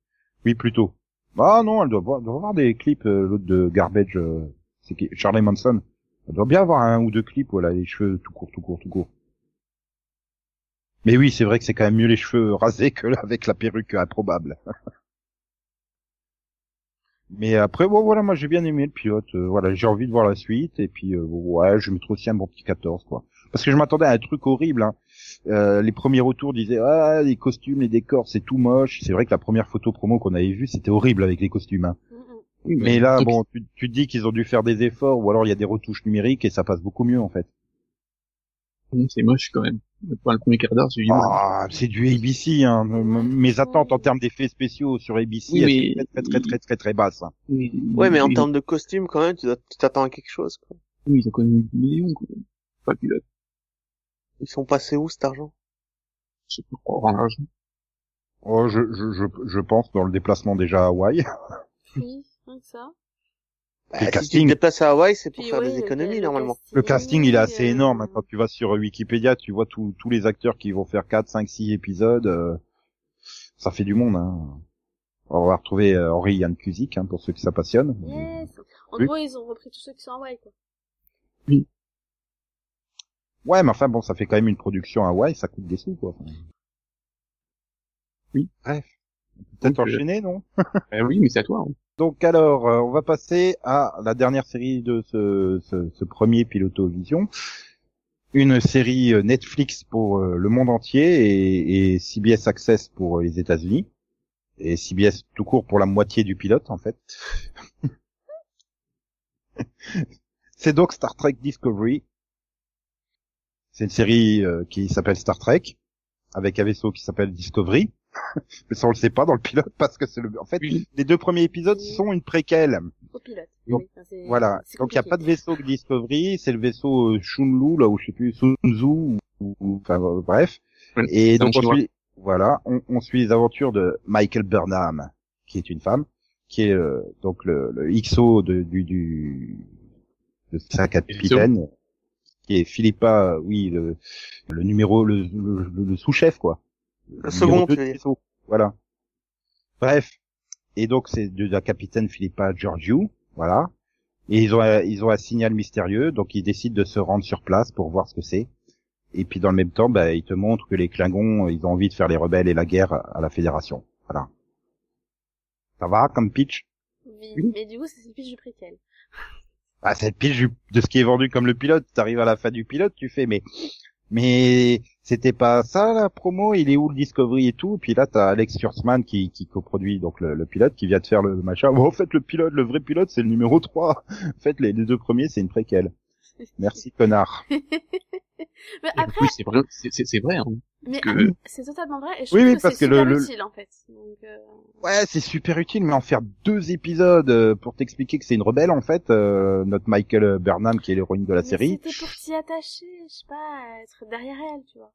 Oui, plutôt. Ah non, elle doit voir, doit avoir des clips, euh, l'autre de Garbage, euh, c'est qui Charlie Manson. Elle doit bien avoir un ou deux clips où elle a les cheveux tout courts, tout courts, tout courts. Mais oui, c'est vrai que c'est quand même mieux les cheveux rasés que avec la perruque improbable. Mais après, bon voilà, moi j'ai bien aimé le pilote. euh, voilà, j'ai envie de voir la suite et puis euh, ouais, je vais mettre aussi un bon petit 14 quoi. Parce que je m'attendais à un truc horrible. Hein. Euh, les premiers retours disaient ah les costumes, les décors, c'est tout moche. C'est vrai que la première photo promo qu'on avait vue, c'était horrible avec les costumes. Hein. Mm, mm. Mais là, bon, tu, tu te dis qu'ils ont dû faire des efforts ou alors il y a des retouches numériques et ça passe beaucoup mieux en fait. C'est moche quand même. Pour le premier quart d'heure, mal. Ah, c'est du ABC. Hein. Mes attentes en termes d'effets spéciaux sur ABC, Oui, elles mais- sont très très très très très très basses. hein. Oui, Ouais, mais en termes de costume, quand même, tu t'attends à quelque chose. Quoi. Oui, ils ont quand même des millions, quoi. Pas pilote. Ils sont passés où cet argent? Je sais pas argent. Oh, je, je, je, je pense dans le déplacement déjà à Hawaï. Oui, ça. Le Bah, Si tu casting. te déplaces à Hawaï, c'est pour Puis faire oui, des le- économies le normalement. Le casting, il est assez euh, énorme. hein. Quand tu vas sur Wikipédia, tu vois tous tous les acteurs qui vont faire 4, 5, 6 épisodes. euh, ça fait du monde. Hein. On va retrouver euh, Henri Yann Kuzik, hein, pour ceux qui ça passionne. Yes. En Oui. gros, ils ont repris tous ceux qui sont en Hawaii, quoi. Ouais, mais enfin bon, ça fait quand même une production à Hawaï, ça coûte des sous, quoi. Enfin, Oui. Bref. Peut-être euh, enchaîner, non? Euh, oui, mais c'est à toi. hein. Donc alors, euh, on va passer à la dernière série de ce, ce, ce premier Piloto Vision. une série euh, Netflix pour euh, le monde entier et, et CBS Access pour les États-Unis et CBS tout court pour la moitié du pilote en fait. C'est donc Star Trek Discovery. C'est une série qui s'appelle Star Trek avec un vaisseau qui s'appelle Discovery. Mais ça on le sait pas dans le pilote parce que c'est le en fait Oui. les deux premiers épisodes sont une préquelle. Au pilote. Donc, Oui, Voilà. Donc il y a pas de vaisseau Discovery, c'est le vaisseau euh, Shunlu là où je sais plus Sunzu ou, ou- enfin euh, bref. Et donc on suit voilà, on, on suit les aventures de Michael Burnham qui est une femme qui est euh, donc le, le XO de du du de sa capitaine qui est Philippa oui le le numéro le, le, le- le sous-chef quoi. Le second, tu veux dire. Voilà. Bref. Et donc c'est de la capitaine Philippa Georgiou, voilà. Et ils ont un- ils ont un signal mystérieux, donc ils décident de se rendre sur place pour voir ce que c'est. Et puis dans le même temps, bah, ils te montrent que les Klingons, ils ont envie de faire les rebelles et la guerre à la Fédération. Voilà. Ça va comme pitch? Oui, Oui. Mais du coup, c'est le pitch du préquel. Ah, c'est le pitch du- de ce qui est vendu comme le pilote. T'arrives à la fin du pilote, tu fais mais mais c'était pas ça la promo? Il est où le Discovery et tout? Puis là, t'as Alex Kurtzman qui qui coproduit donc le, pilote qui vient de faire le machin. Bon, en fait, le pilote, le vrai pilote, c'est le numéro 3. En fait, les deux premiers, c'est une préquelle. Merci connard. Mais en après, plus, c'est vrai, c'est, c'est, c'est vrai, hein. mais que- c'est totalement vrai et je Oui, trouve oui, que parce c'est que le- super le- utile en fait. Donc, euh, Ouais, c'est super utile, mais en faire deux épisodes euh, pour t'expliquer que c'est une rebelle en fait, euh, notre Michael Burnham qui est l'héroïne de la mais série. C'était pour t'y attacher, je sais pas, être derrière elle, tu vois.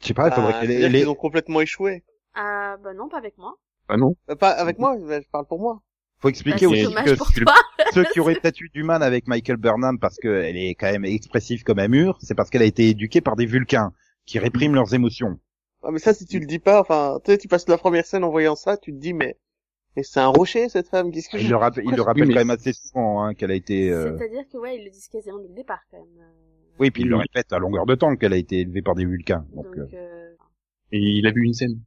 Je sais pas, il faudrait Ah, qu'elle qu'ils ont complètement échoué. Ah bah non, pas avec moi. Ah non. Euh, Pas avec moi, je parle pour moi. faut Bah, expliquer c'est aussi que le- toi. Ceux qui auraient peut-être eu du mal avec Michael Burnham parce qu'elle est quand même expressive comme un mur, c'est parce qu'elle a été éduquée par des Vulcains qui répriment leurs émotions. Ah, mais ça, si tu le dis pas, enfin, tu sais, tu passes la première scène en voyant ça, tu te dis, mais, mais c'est un rocher, cette femme, qu'est-ce que Il je... le, rappelle, il le rappelle Oui, quand même assez souvent hein, qu'elle a été. euh, C'est-à-dire que ouais, ils le disent quasiment dès le départ quand même. euh, Oui, puis il le répète à longueur de temps qu'elle a été élevée par des Vulcains. Donc, Donc, euh, euh... Et il a vu une scène.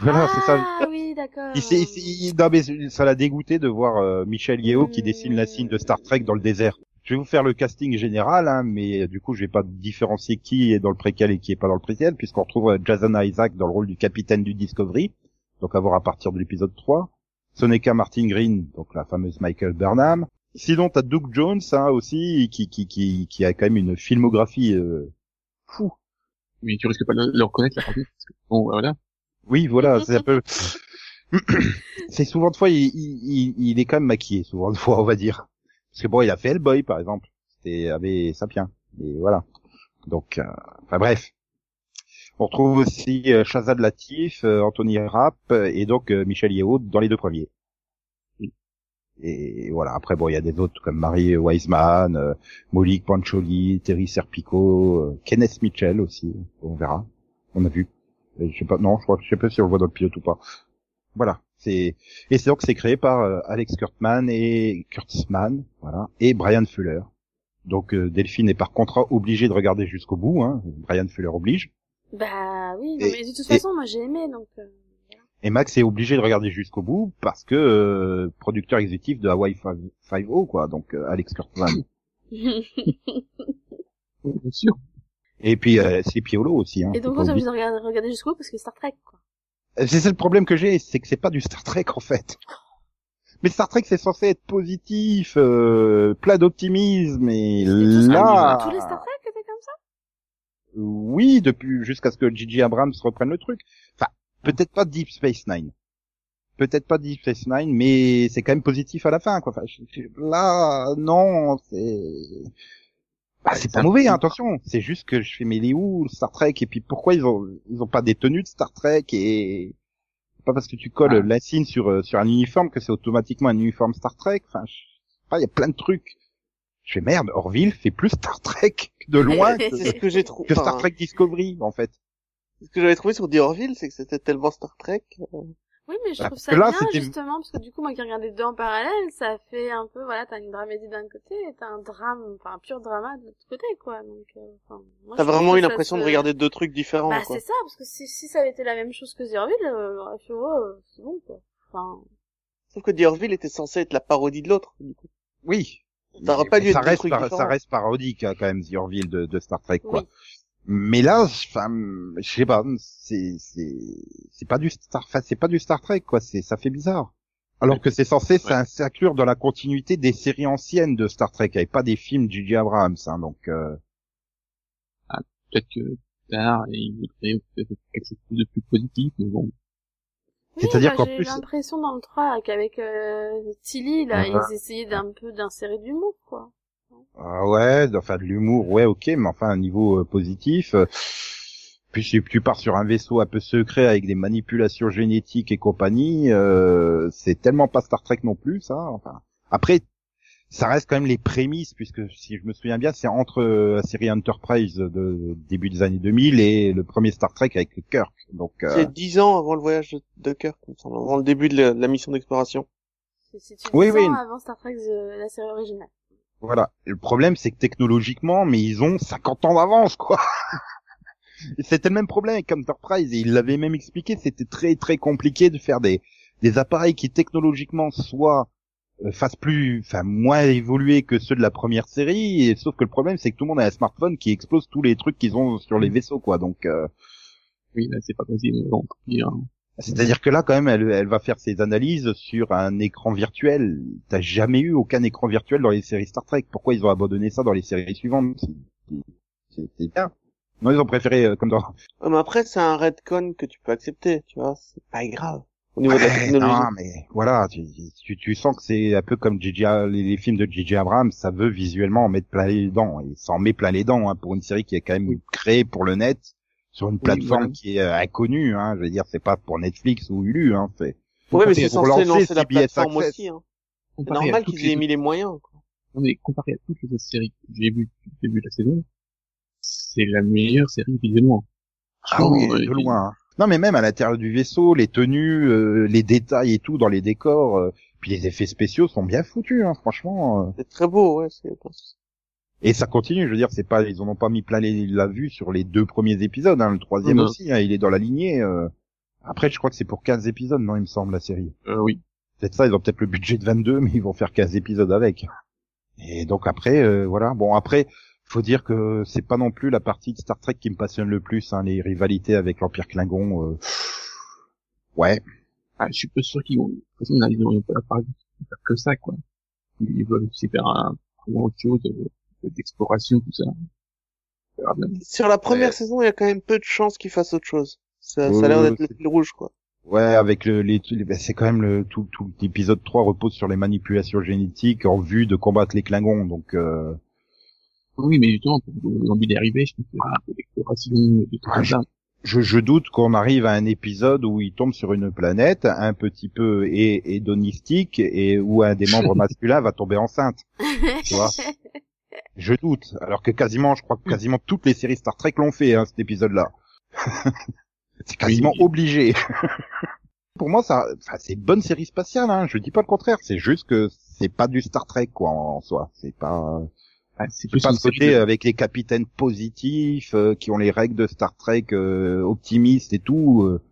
voilà, ah, c'est ça. oui, d'accord. Il s'est- il s'est- il- non, mais ça l'a dégoûté de voir euh, Michel Yeo qui dessine la signe de Star Trek dans le désert. Je vais vous faire le casting général, hein, mais euh, du coup, je vais pas différencier qui est dans le préquel et qui est pas dans le préquel, puisqu'on retrouve euh, Jason Isaac dans le rôle du capitaine du Discovery, donc à voir à partir de l'épisode 3. Soneka Martin Green, donc la fameuse Michael Burnham. Sinon, t'as Doug Jones hein, aussi, qui, qui, qui, qui a quand même une filmographie euh, fou. Mais tu risques pas de le, reconnaître, là, par contre, parce que, bon, voilà. Oui, voilà, c'est un peu. c'est souvent de fois, il, il, il- il est quand même maquillé, souvent de fois, on va dire. Parce que bon, il a fait Hellboy, par exemple. C'était avec Sapien. Et voilà. Donc, euh, enfin bref. On retrouve aussi euh, Shazad Latif, euh, Anthony Rapp et donc euh, Michel Yeo dans les deux premiers. Et voilà. Après, bon, il y a des autres comme Marie Wiseman, euh, Monique Pancholi, Terry Serpico, euh, Kenneth Mitchell aussi. On verra. On a vu. Euh, Je sais pas, non, je crois, je sais pas si on le voit dans le pilote ou pas. Voilà. C'est et c'est donc c'est créé par euh, Alex Kurtzman et Kurtzman, voilà, et Brian Fuller. Donc euh, Delphine est par contrat obligée de regarder jusqu'au bout. Hein. Brian Fuller oblige. Bah oui, non, mais de toute et- façon, moi j'ai aimé, donc... Et Max est obligé de regarder jusqu'au bout parce que euh, producteur exécutif de Hawaii 5.0 quoi. Donc euh, Alex Kurtzman. Bien sûr. Et puis euh, c'est Piolo aussi. Hein, Et donc, on oublier. de regarder, regarder jusqu'au bout parce que Star Trek, quoi. Euh, C'est ça le problème que j'ai, c'est que c'est pas du Star Trek en fait. Mais Star Trek c'est censé être positif, euh, plein d'optimisme et tous- là, Tous les Star Trek étaient comme ça? Oui, depuis jusqu'à ce que J.J. Abrams reprenne le truc. Enfin, peut-être pas Deep Space Nine, peut-être pas Deep Space Nine, mais c'est quand même positif à la fin quoi. Enfin, je- je- là, non, c'est bah, c'est pas mauvais, hein, attention. C'est juste que je fais mais il est où Star Trek? Et puis pourquoi ils ont ils ont pas des tenues de Star Trek et pas parce que tu colles Ah. l'insigne sur euh, sur un uniforme que c'est automatiquement un uniforme Star Trek? Enfin, je sais pas, il y a plein de trucs. Je fais merde, Orville fait plus Star Trek de loin que, que Star Trek Discovery en fait. Ce que j'avais trouvé sur The Orville, c'est que c'était tellement Star Trek. euh, Oui, mais je Bah, trouve ça là, bien, justement, parce que du coup, moi qui regarde les deux en parallèle, ça fait un peu, voilà, t'as une dramédie d'un côté et t'as un drame, enfin, un pur drama de l'autre côté, quoi. Donc, euh, T'as vraiment eu l'impression de regarder deux trucs différents, Bah, quoi. c'est ça, parce que si, si ça avait été la même chose que The Orville, euh, j'aurais fait, oh, c'est bon, quoi. Enfin, Sauf que The Orville était censé être la parodie de l'autre, du coup. Oui. Ça aurait pas dû ça reste, par- ça reste parodique hein, quand même, The Orville de, de Star Trek, quoi. Oui. Mais là, enfin, je sais pas, c'est c'est c'est pas du Star, c'est pas du Star Trek, quoi. C'est ça fait bizarre. Alors que c'est censé s'in- s'inclure dans la continuité des séries anciennes de Star Trek, et pas des films de J.J. Abrams, hein, donc. euh, Peut-être que tard, et il voudrait quelque chose de plus positif, mais bon. Oui, C'est-à-dire bah, qu'en j'ai plus- l'impression dans le 3 qu'avec euh, Tilly, là, Ah. ils essayaient d'un peu d'insérer de l'humour, quoi. Ah ouais, enfin de l'humour, ouais, ok, mais enfin un niveau euh, positif. euh, puis si tu pars sur un vaisseau un peu secret avec des manipulations génétiques et compagnie, euh, c'est tellement pas Star Trek non plus, ça. Enfin, après, ça reste quand même les prémices, puisque si je me souviens bien, c'est entre euh, la série Enterprise de début des années 2000 et le premier Star Trek avec Kirk. Donc, euh, C'est dix ans avant le voyage de- de Kirk, il me semble, avant le début de la, de la mission d'exploration. C'est tu Oui, oui. ans avant Star Trek, euh, la série originale. Voilà. Et le problème, c'est que technologiquement, mais ils ont 50 ans d'avance, quoi. C'était le même problème avec Enterprise, et il l'avait même expliqué, c'était très très compliqué de faire des, des appareils qui technologiquement soient euh, fassent plus, enfin moins évoluer que ceux de la première série, et sauf que le problème, c'est que tout le monde a un smartphone qui explose tous les trucs qu'ils ont sur les vaisseaux, quoi. Donc, euh, Oui, là, c'est pas possible. Donc, hein, c'est-à-dire que là, quand même, elle, elle va faire ses analyses sur un écran virtuel. T'as jamais eu aucun écran virtuel dans les séries Star Trek. Pourquoi ils ont abandonné ça dans les séries suivantes C'est- bien? Non, ils ont préféré euh, comme dans. Ouais, mais après, c'est un redcon que tu peux accepter, tu vois, c'est pas grave. Au niveau de la technologie. non, mais voilà, tu, tu, tu sens que c'est un peu comme les, les films de J.J. Abrams, ça veut visuellement en mettre plein les dents. Et ça en met plein les dents hein, pour une série qui est quand même créée pour le net sur une plateforme voilà. qui est euh, inconnue. Hein, je veux dire, c'est pas pour Netflix ou Hulu. Hein, c'est Ouais, mais c'est censé lancer lancer la plateforme Access. aussi, hein. C'est normal qu'ils aient les mis les moyens, quoi. Non, mais comparé à toutes les autres séries que j'ai vues depuis le début de la saison, c'est la meilleure série visuellement. Ah oui, de euh, loin. Non, mais même à l'intérieur du vaisseau, les tenues, euh, les détails et tout dans les décors, euh, puis les effets spéciaux sont bien foutus, hein, franchement. euh. C'est très beau, ouais, c'est, Et ça continue, je veux dire, c'est pas, ils en ont pas mis plein les, la vue sur les deux premiers épisodes, hein, le troisième Non. aussi, hein, il est dans la lignée. euh. Après, je crois que c'est pour 15 épisodes, non, il me semble, la série. Euh, oui. Peut-être ça, ils ont peut-être le budget de 22, mais ils vont faire 15 épisodes avec. Et donc après, euh, voilà. Bon, après, faut dire que c'est pas non plus la partie de Star Trek qui me passionne le plus, hein, les rivalités avec l'Empire Klingon. euh, Ouais. Ah, je suis pas sûr qu'ils vont, de toute façon, ils n'ont pas faire que ça, quoi. Ils veulent aussi faire un, autre chose, euh, d'exploration, tout ça. Sur la première Ouais. saison, il y a quand même peu de chances qu'ils fassent autre chose. Ça, a l'air d'être le fil rouge, quoi. Ouais, avec le, les, les- ben, c'est quand même le tout, tout l'épisode 3 repose sur les manipulations génétiques en vue de combattre les Klingons. Donc, euh, Oui, mais justement, pour l'envie d'arriver, je pense aura un peu d'exploration, de tout ça. je, je doute qu'on arrive à un épisode où il tombe sur une planète un petit peu hé- hédonistique et où un des membres masculins va tomber enceinte. Tu vois? Je doute. Alors que quasiment, je crois que quasiment toutes les séries Star Trek l'ont fait, hein, cet épisode-là. c'est quasiment Oui. obligé. Pour moi, ça, enfin, c'est une bonne série spatiale, hein. Je dis pas le contraire. C'est juste que c'est pas du Star Trek, quoi, en, en soi. C'est pas, Ah, c'est c'est pas côté de- avec les capitaines positifs, euh, qui ont les règles de Star Trek, euh, optimistes et tout. euh.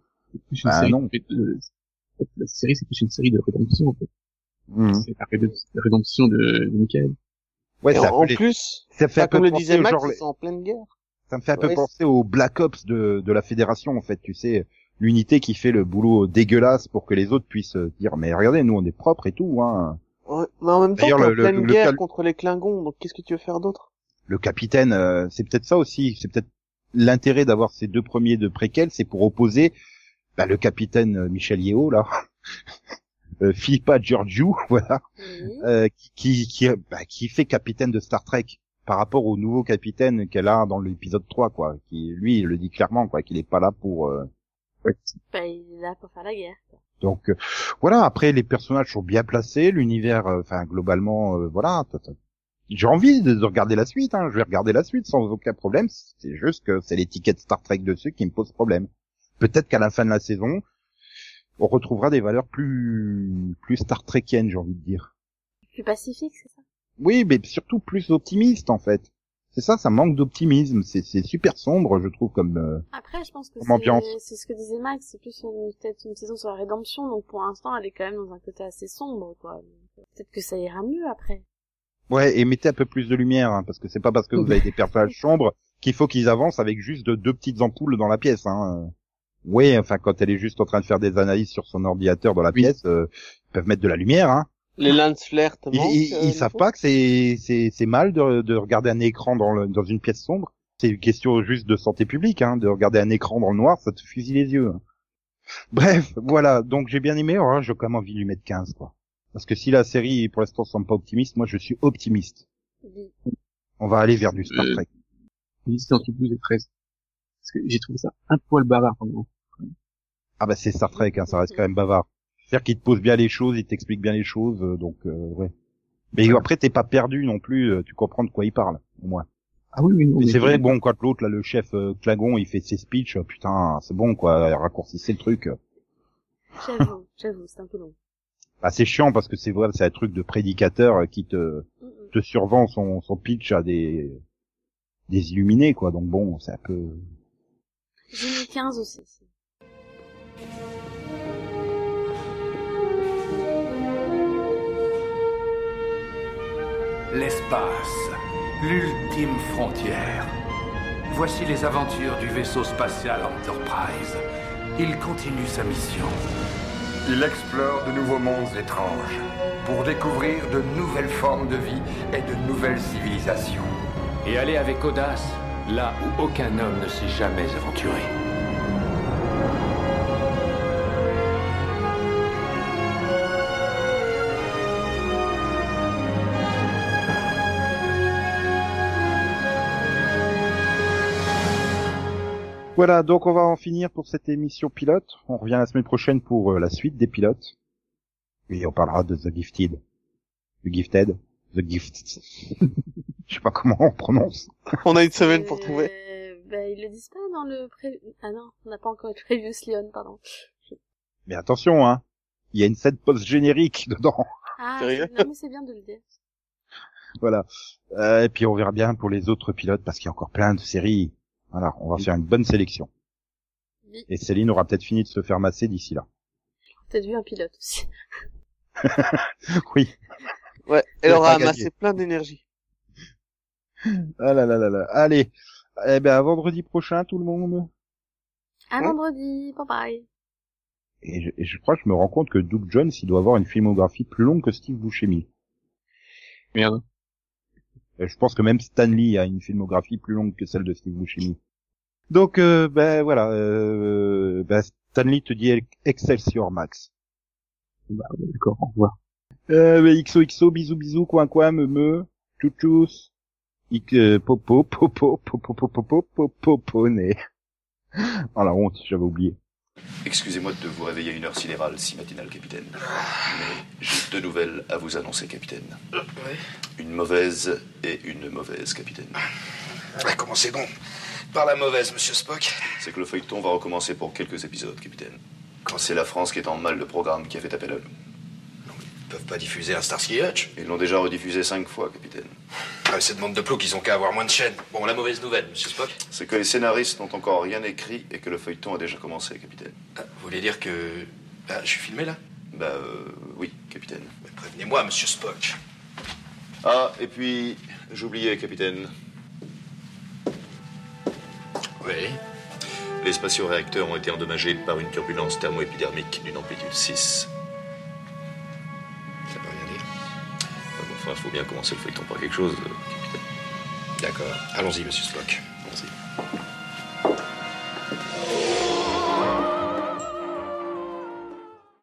plus une bah, série non. de- la série, c'est plus une série de rédemption, en fait. Mhm. C'est la rédemption de, de Michael. Ouais, ça, en, plus, ça me fait bah, un peu comme le penser disait au Max, genre, ils sont en pleine guerre. Ça me fait un peu penser aux Black Ops de, de la Fédération, en fait, tu sais, l'unité qui fait le boulot dégueulasse pour que les autres puissent euh, dire, mais regardez, nous on est propres et tout, hein. Ouais, mais en même temps, en le- le- pleine le guerre contre les Klingons, donc qu'est-ce que tu veux faire d'autre? Le capitaine, euh, c'est peut-être ça aussi, c'est peut-être l'intérêt d'avoir ces deux premiers de préquels, c'est pour opposer bah, le capitaine euh, Michel Yeo, là, euh, Philippa Georgiou, voilà, Oui. euh, qui, qui, bah, qui fait capitaine de Star Trek par rapport au nouveau capitaine qu'elle a dans l'épisode 3, quoi, qui, lui, il le dit clairement, quoi, qu'il est pas là pour... euh, Bah, il est là pour faire la guerre. quoi. Donc euh, voilà, après les personnages sont bien placés, l'univers, euh, enfin globalement, euh, voilà. J'ai envie de, de regarder la suite, hein. je vais regarder la suite sans aucun problème. C'est juste que c'est l'étiquette Star Trek dessus qui me pose problème. Peut-être qu'à la fin de la saison, on retrouvera des valeurs plus plus Star Trekiennes, j'ai envie de dire. Plus pacifique, c'est ça? Oui, mais surtout plus optimiste en fait. C'est ça, ça manque d'optimisme. C'est c'est super sombre, je trouve, comme. euh, Après, je pense que c'est c'est ce que disait Max, c'est plus une- peut-être une saison sur la rédemption, donc pour l'instant, elle est quand même dans un côté assez sombre, quoi. Donc, Peut-être que ça ira mieux après. Ouais, et mettez un peu plus de lumière, hein, parce que c'est pas parce que vous avez des personnages sombres qu'il faut qu'ils avancent avec juste de- deux petites ampoules dans la pièce. Hein. Oui, enfin quand elle est juste en train de faire des analyses sur son ordinateur dans la Oui. pièce, euh, ils peuvent mettre de la lumière. Hein. Les lens flares Ils, euh, ils savent pas que c'est c'est c'est mal de, de regarder un écran dans le, dans une pièce sombre. C'est une question juste de santé publique, hein, de regarder un écran dans le noir, ça te fusille les yeux. hein. Bref, voilà. Donc j'ai bien aimé. Alors, là, j'ai quand même envie de lui mettre 15, quoi. Parce que si la série, pour l'instant, semble pas optimiste, moi je suis optimiste. Oui. On va aller vers du Star Euh, Trek. J'hésitais entre 12 et 13. Parce que j'ai trouvé ça un poil bavard, en gros. Ah bah c'est Star Trek, hein, ça reste quand même bavard. C'est-à-dire qu'il te pose bien les choses, il t'explique bien les choses, euh, donc euh, ouais. Mais après t'es pas perdu non plus, euh, tu comprends de quoi il parle, au moins. Ah oui, oui, non. Mais mais c'est vrai, bon, quand l'autre, là, le chef euh, Clagon, il fait ses speeches, euh, putain, c'est bon, quoi, raccourcissez le truc. J'avoue, j'avoue, c'est un peu long. Ah, c'est chiant parce que c'est vrai, c'est un truc de prédicateur qui te, Mm, mm. te survend son, son pitch à des, des illuminés, quoi. Donc bon, c'est un peu... J'ai mis 15 aussi. L'espace, l'ultime frontière. Voici les aventures du vaisseau spatial Enterprise. Il continue sa mission. Il explore de nouveaux mondes étranges pour découvrir de nouvelles formes de vie et de nouvelles civilisations. Et aller avec audace là où aucun homme ne s'est jamais aventuré. Voilà, donc on va en finir pour cette émission pilote. On revient la semaine prochaine pour euh, la suite des pilotes. Et on parlera de The Gifted. The Gifted. The Gift. Je sais pas comment on prononce. On a une semaine pour Euh, trouver. Bah, ils le disent pas dans le pré... Ah non, on n'a pas encore eu le Previous Leon, pardon. Mais attention, hein. Il y a une scène post-générique dedans. Ah, Sérieux non mais c'est bien de le dire. Voilà. Euh, et puis on verra bien pour les autres pilotes parce qu'il y a encore plein de séries. Voilà, on va faire une bonne sélection. Oui. Et Céline aura peut-être fini de se faire masser d'ici là. Peut-être vu un pilote aussi. Oui. Ouais, elle aura amassé plein d'énergie. Ah là là là là. Allez. Eh ben, à vendredi prochain, tout le monde. À Ouais. vendredi, bye bye. Et je, et je crois que je me rends compte que Doug Jones, il doit avoir une filmographie plus longue que Steve Buscemi. Merde. Et je pense que même Stanley a une filmographie plus longue que celle de Steve Buscemi. Donc, euh, ben voilà. Euh, ben, Stanley te dit Excelsior Max. Bah, d'accord, au revoir. Euh, ben, XOXO, bisous bisous, coin coin, me me, tchou euh, popo, popo, popo, popo, popo. Oh la honte, j'avais oublié. Excusez-moi de vous réveiller à une heure sidérale si matinale, capitaine. Mais j'ai deux nouvelles à vous annoncer, capitaine. Une mauvaise et une mauvaise, capitaine. Ah, Commencez donc par la mauvaise, monsieur Spock. C'est que le feuilleton va recommencer pour quelques épisodes, capitaine. Quand c'est la France qui est en mal de programme qui a fait appel à nous. Ils peuvent pas diffuser un Starsky Hutch. Ils l'ont déjà rediffusé cinq fois, capitaine. Ah, cette bande de plots qu'ils ont qu'à avoir moins de chaînes. Bon, la mauvaise nouvelle, monsieur Spock. C'est que les scénaristes n'ont encore rien écrit et que le feuilleton a déjà commencé, capitaine. Ah, vous voulez dire que. Ah, je suis filmé là? Bah, euh, oui, capitaine. Mais Prévenez-moi, monsieur Spock. Ah, et puis, j'oubliais, capitaine. Oui. Les spatio-réacteurs ont été endommagés par une turbulence thermoépidermique d'une amplitude 6. Enfin, faut bien commencer le feuilleton par quelque chose, euh, capitaine. D'accord. Allons-y, monsieur Spock. Allons-y.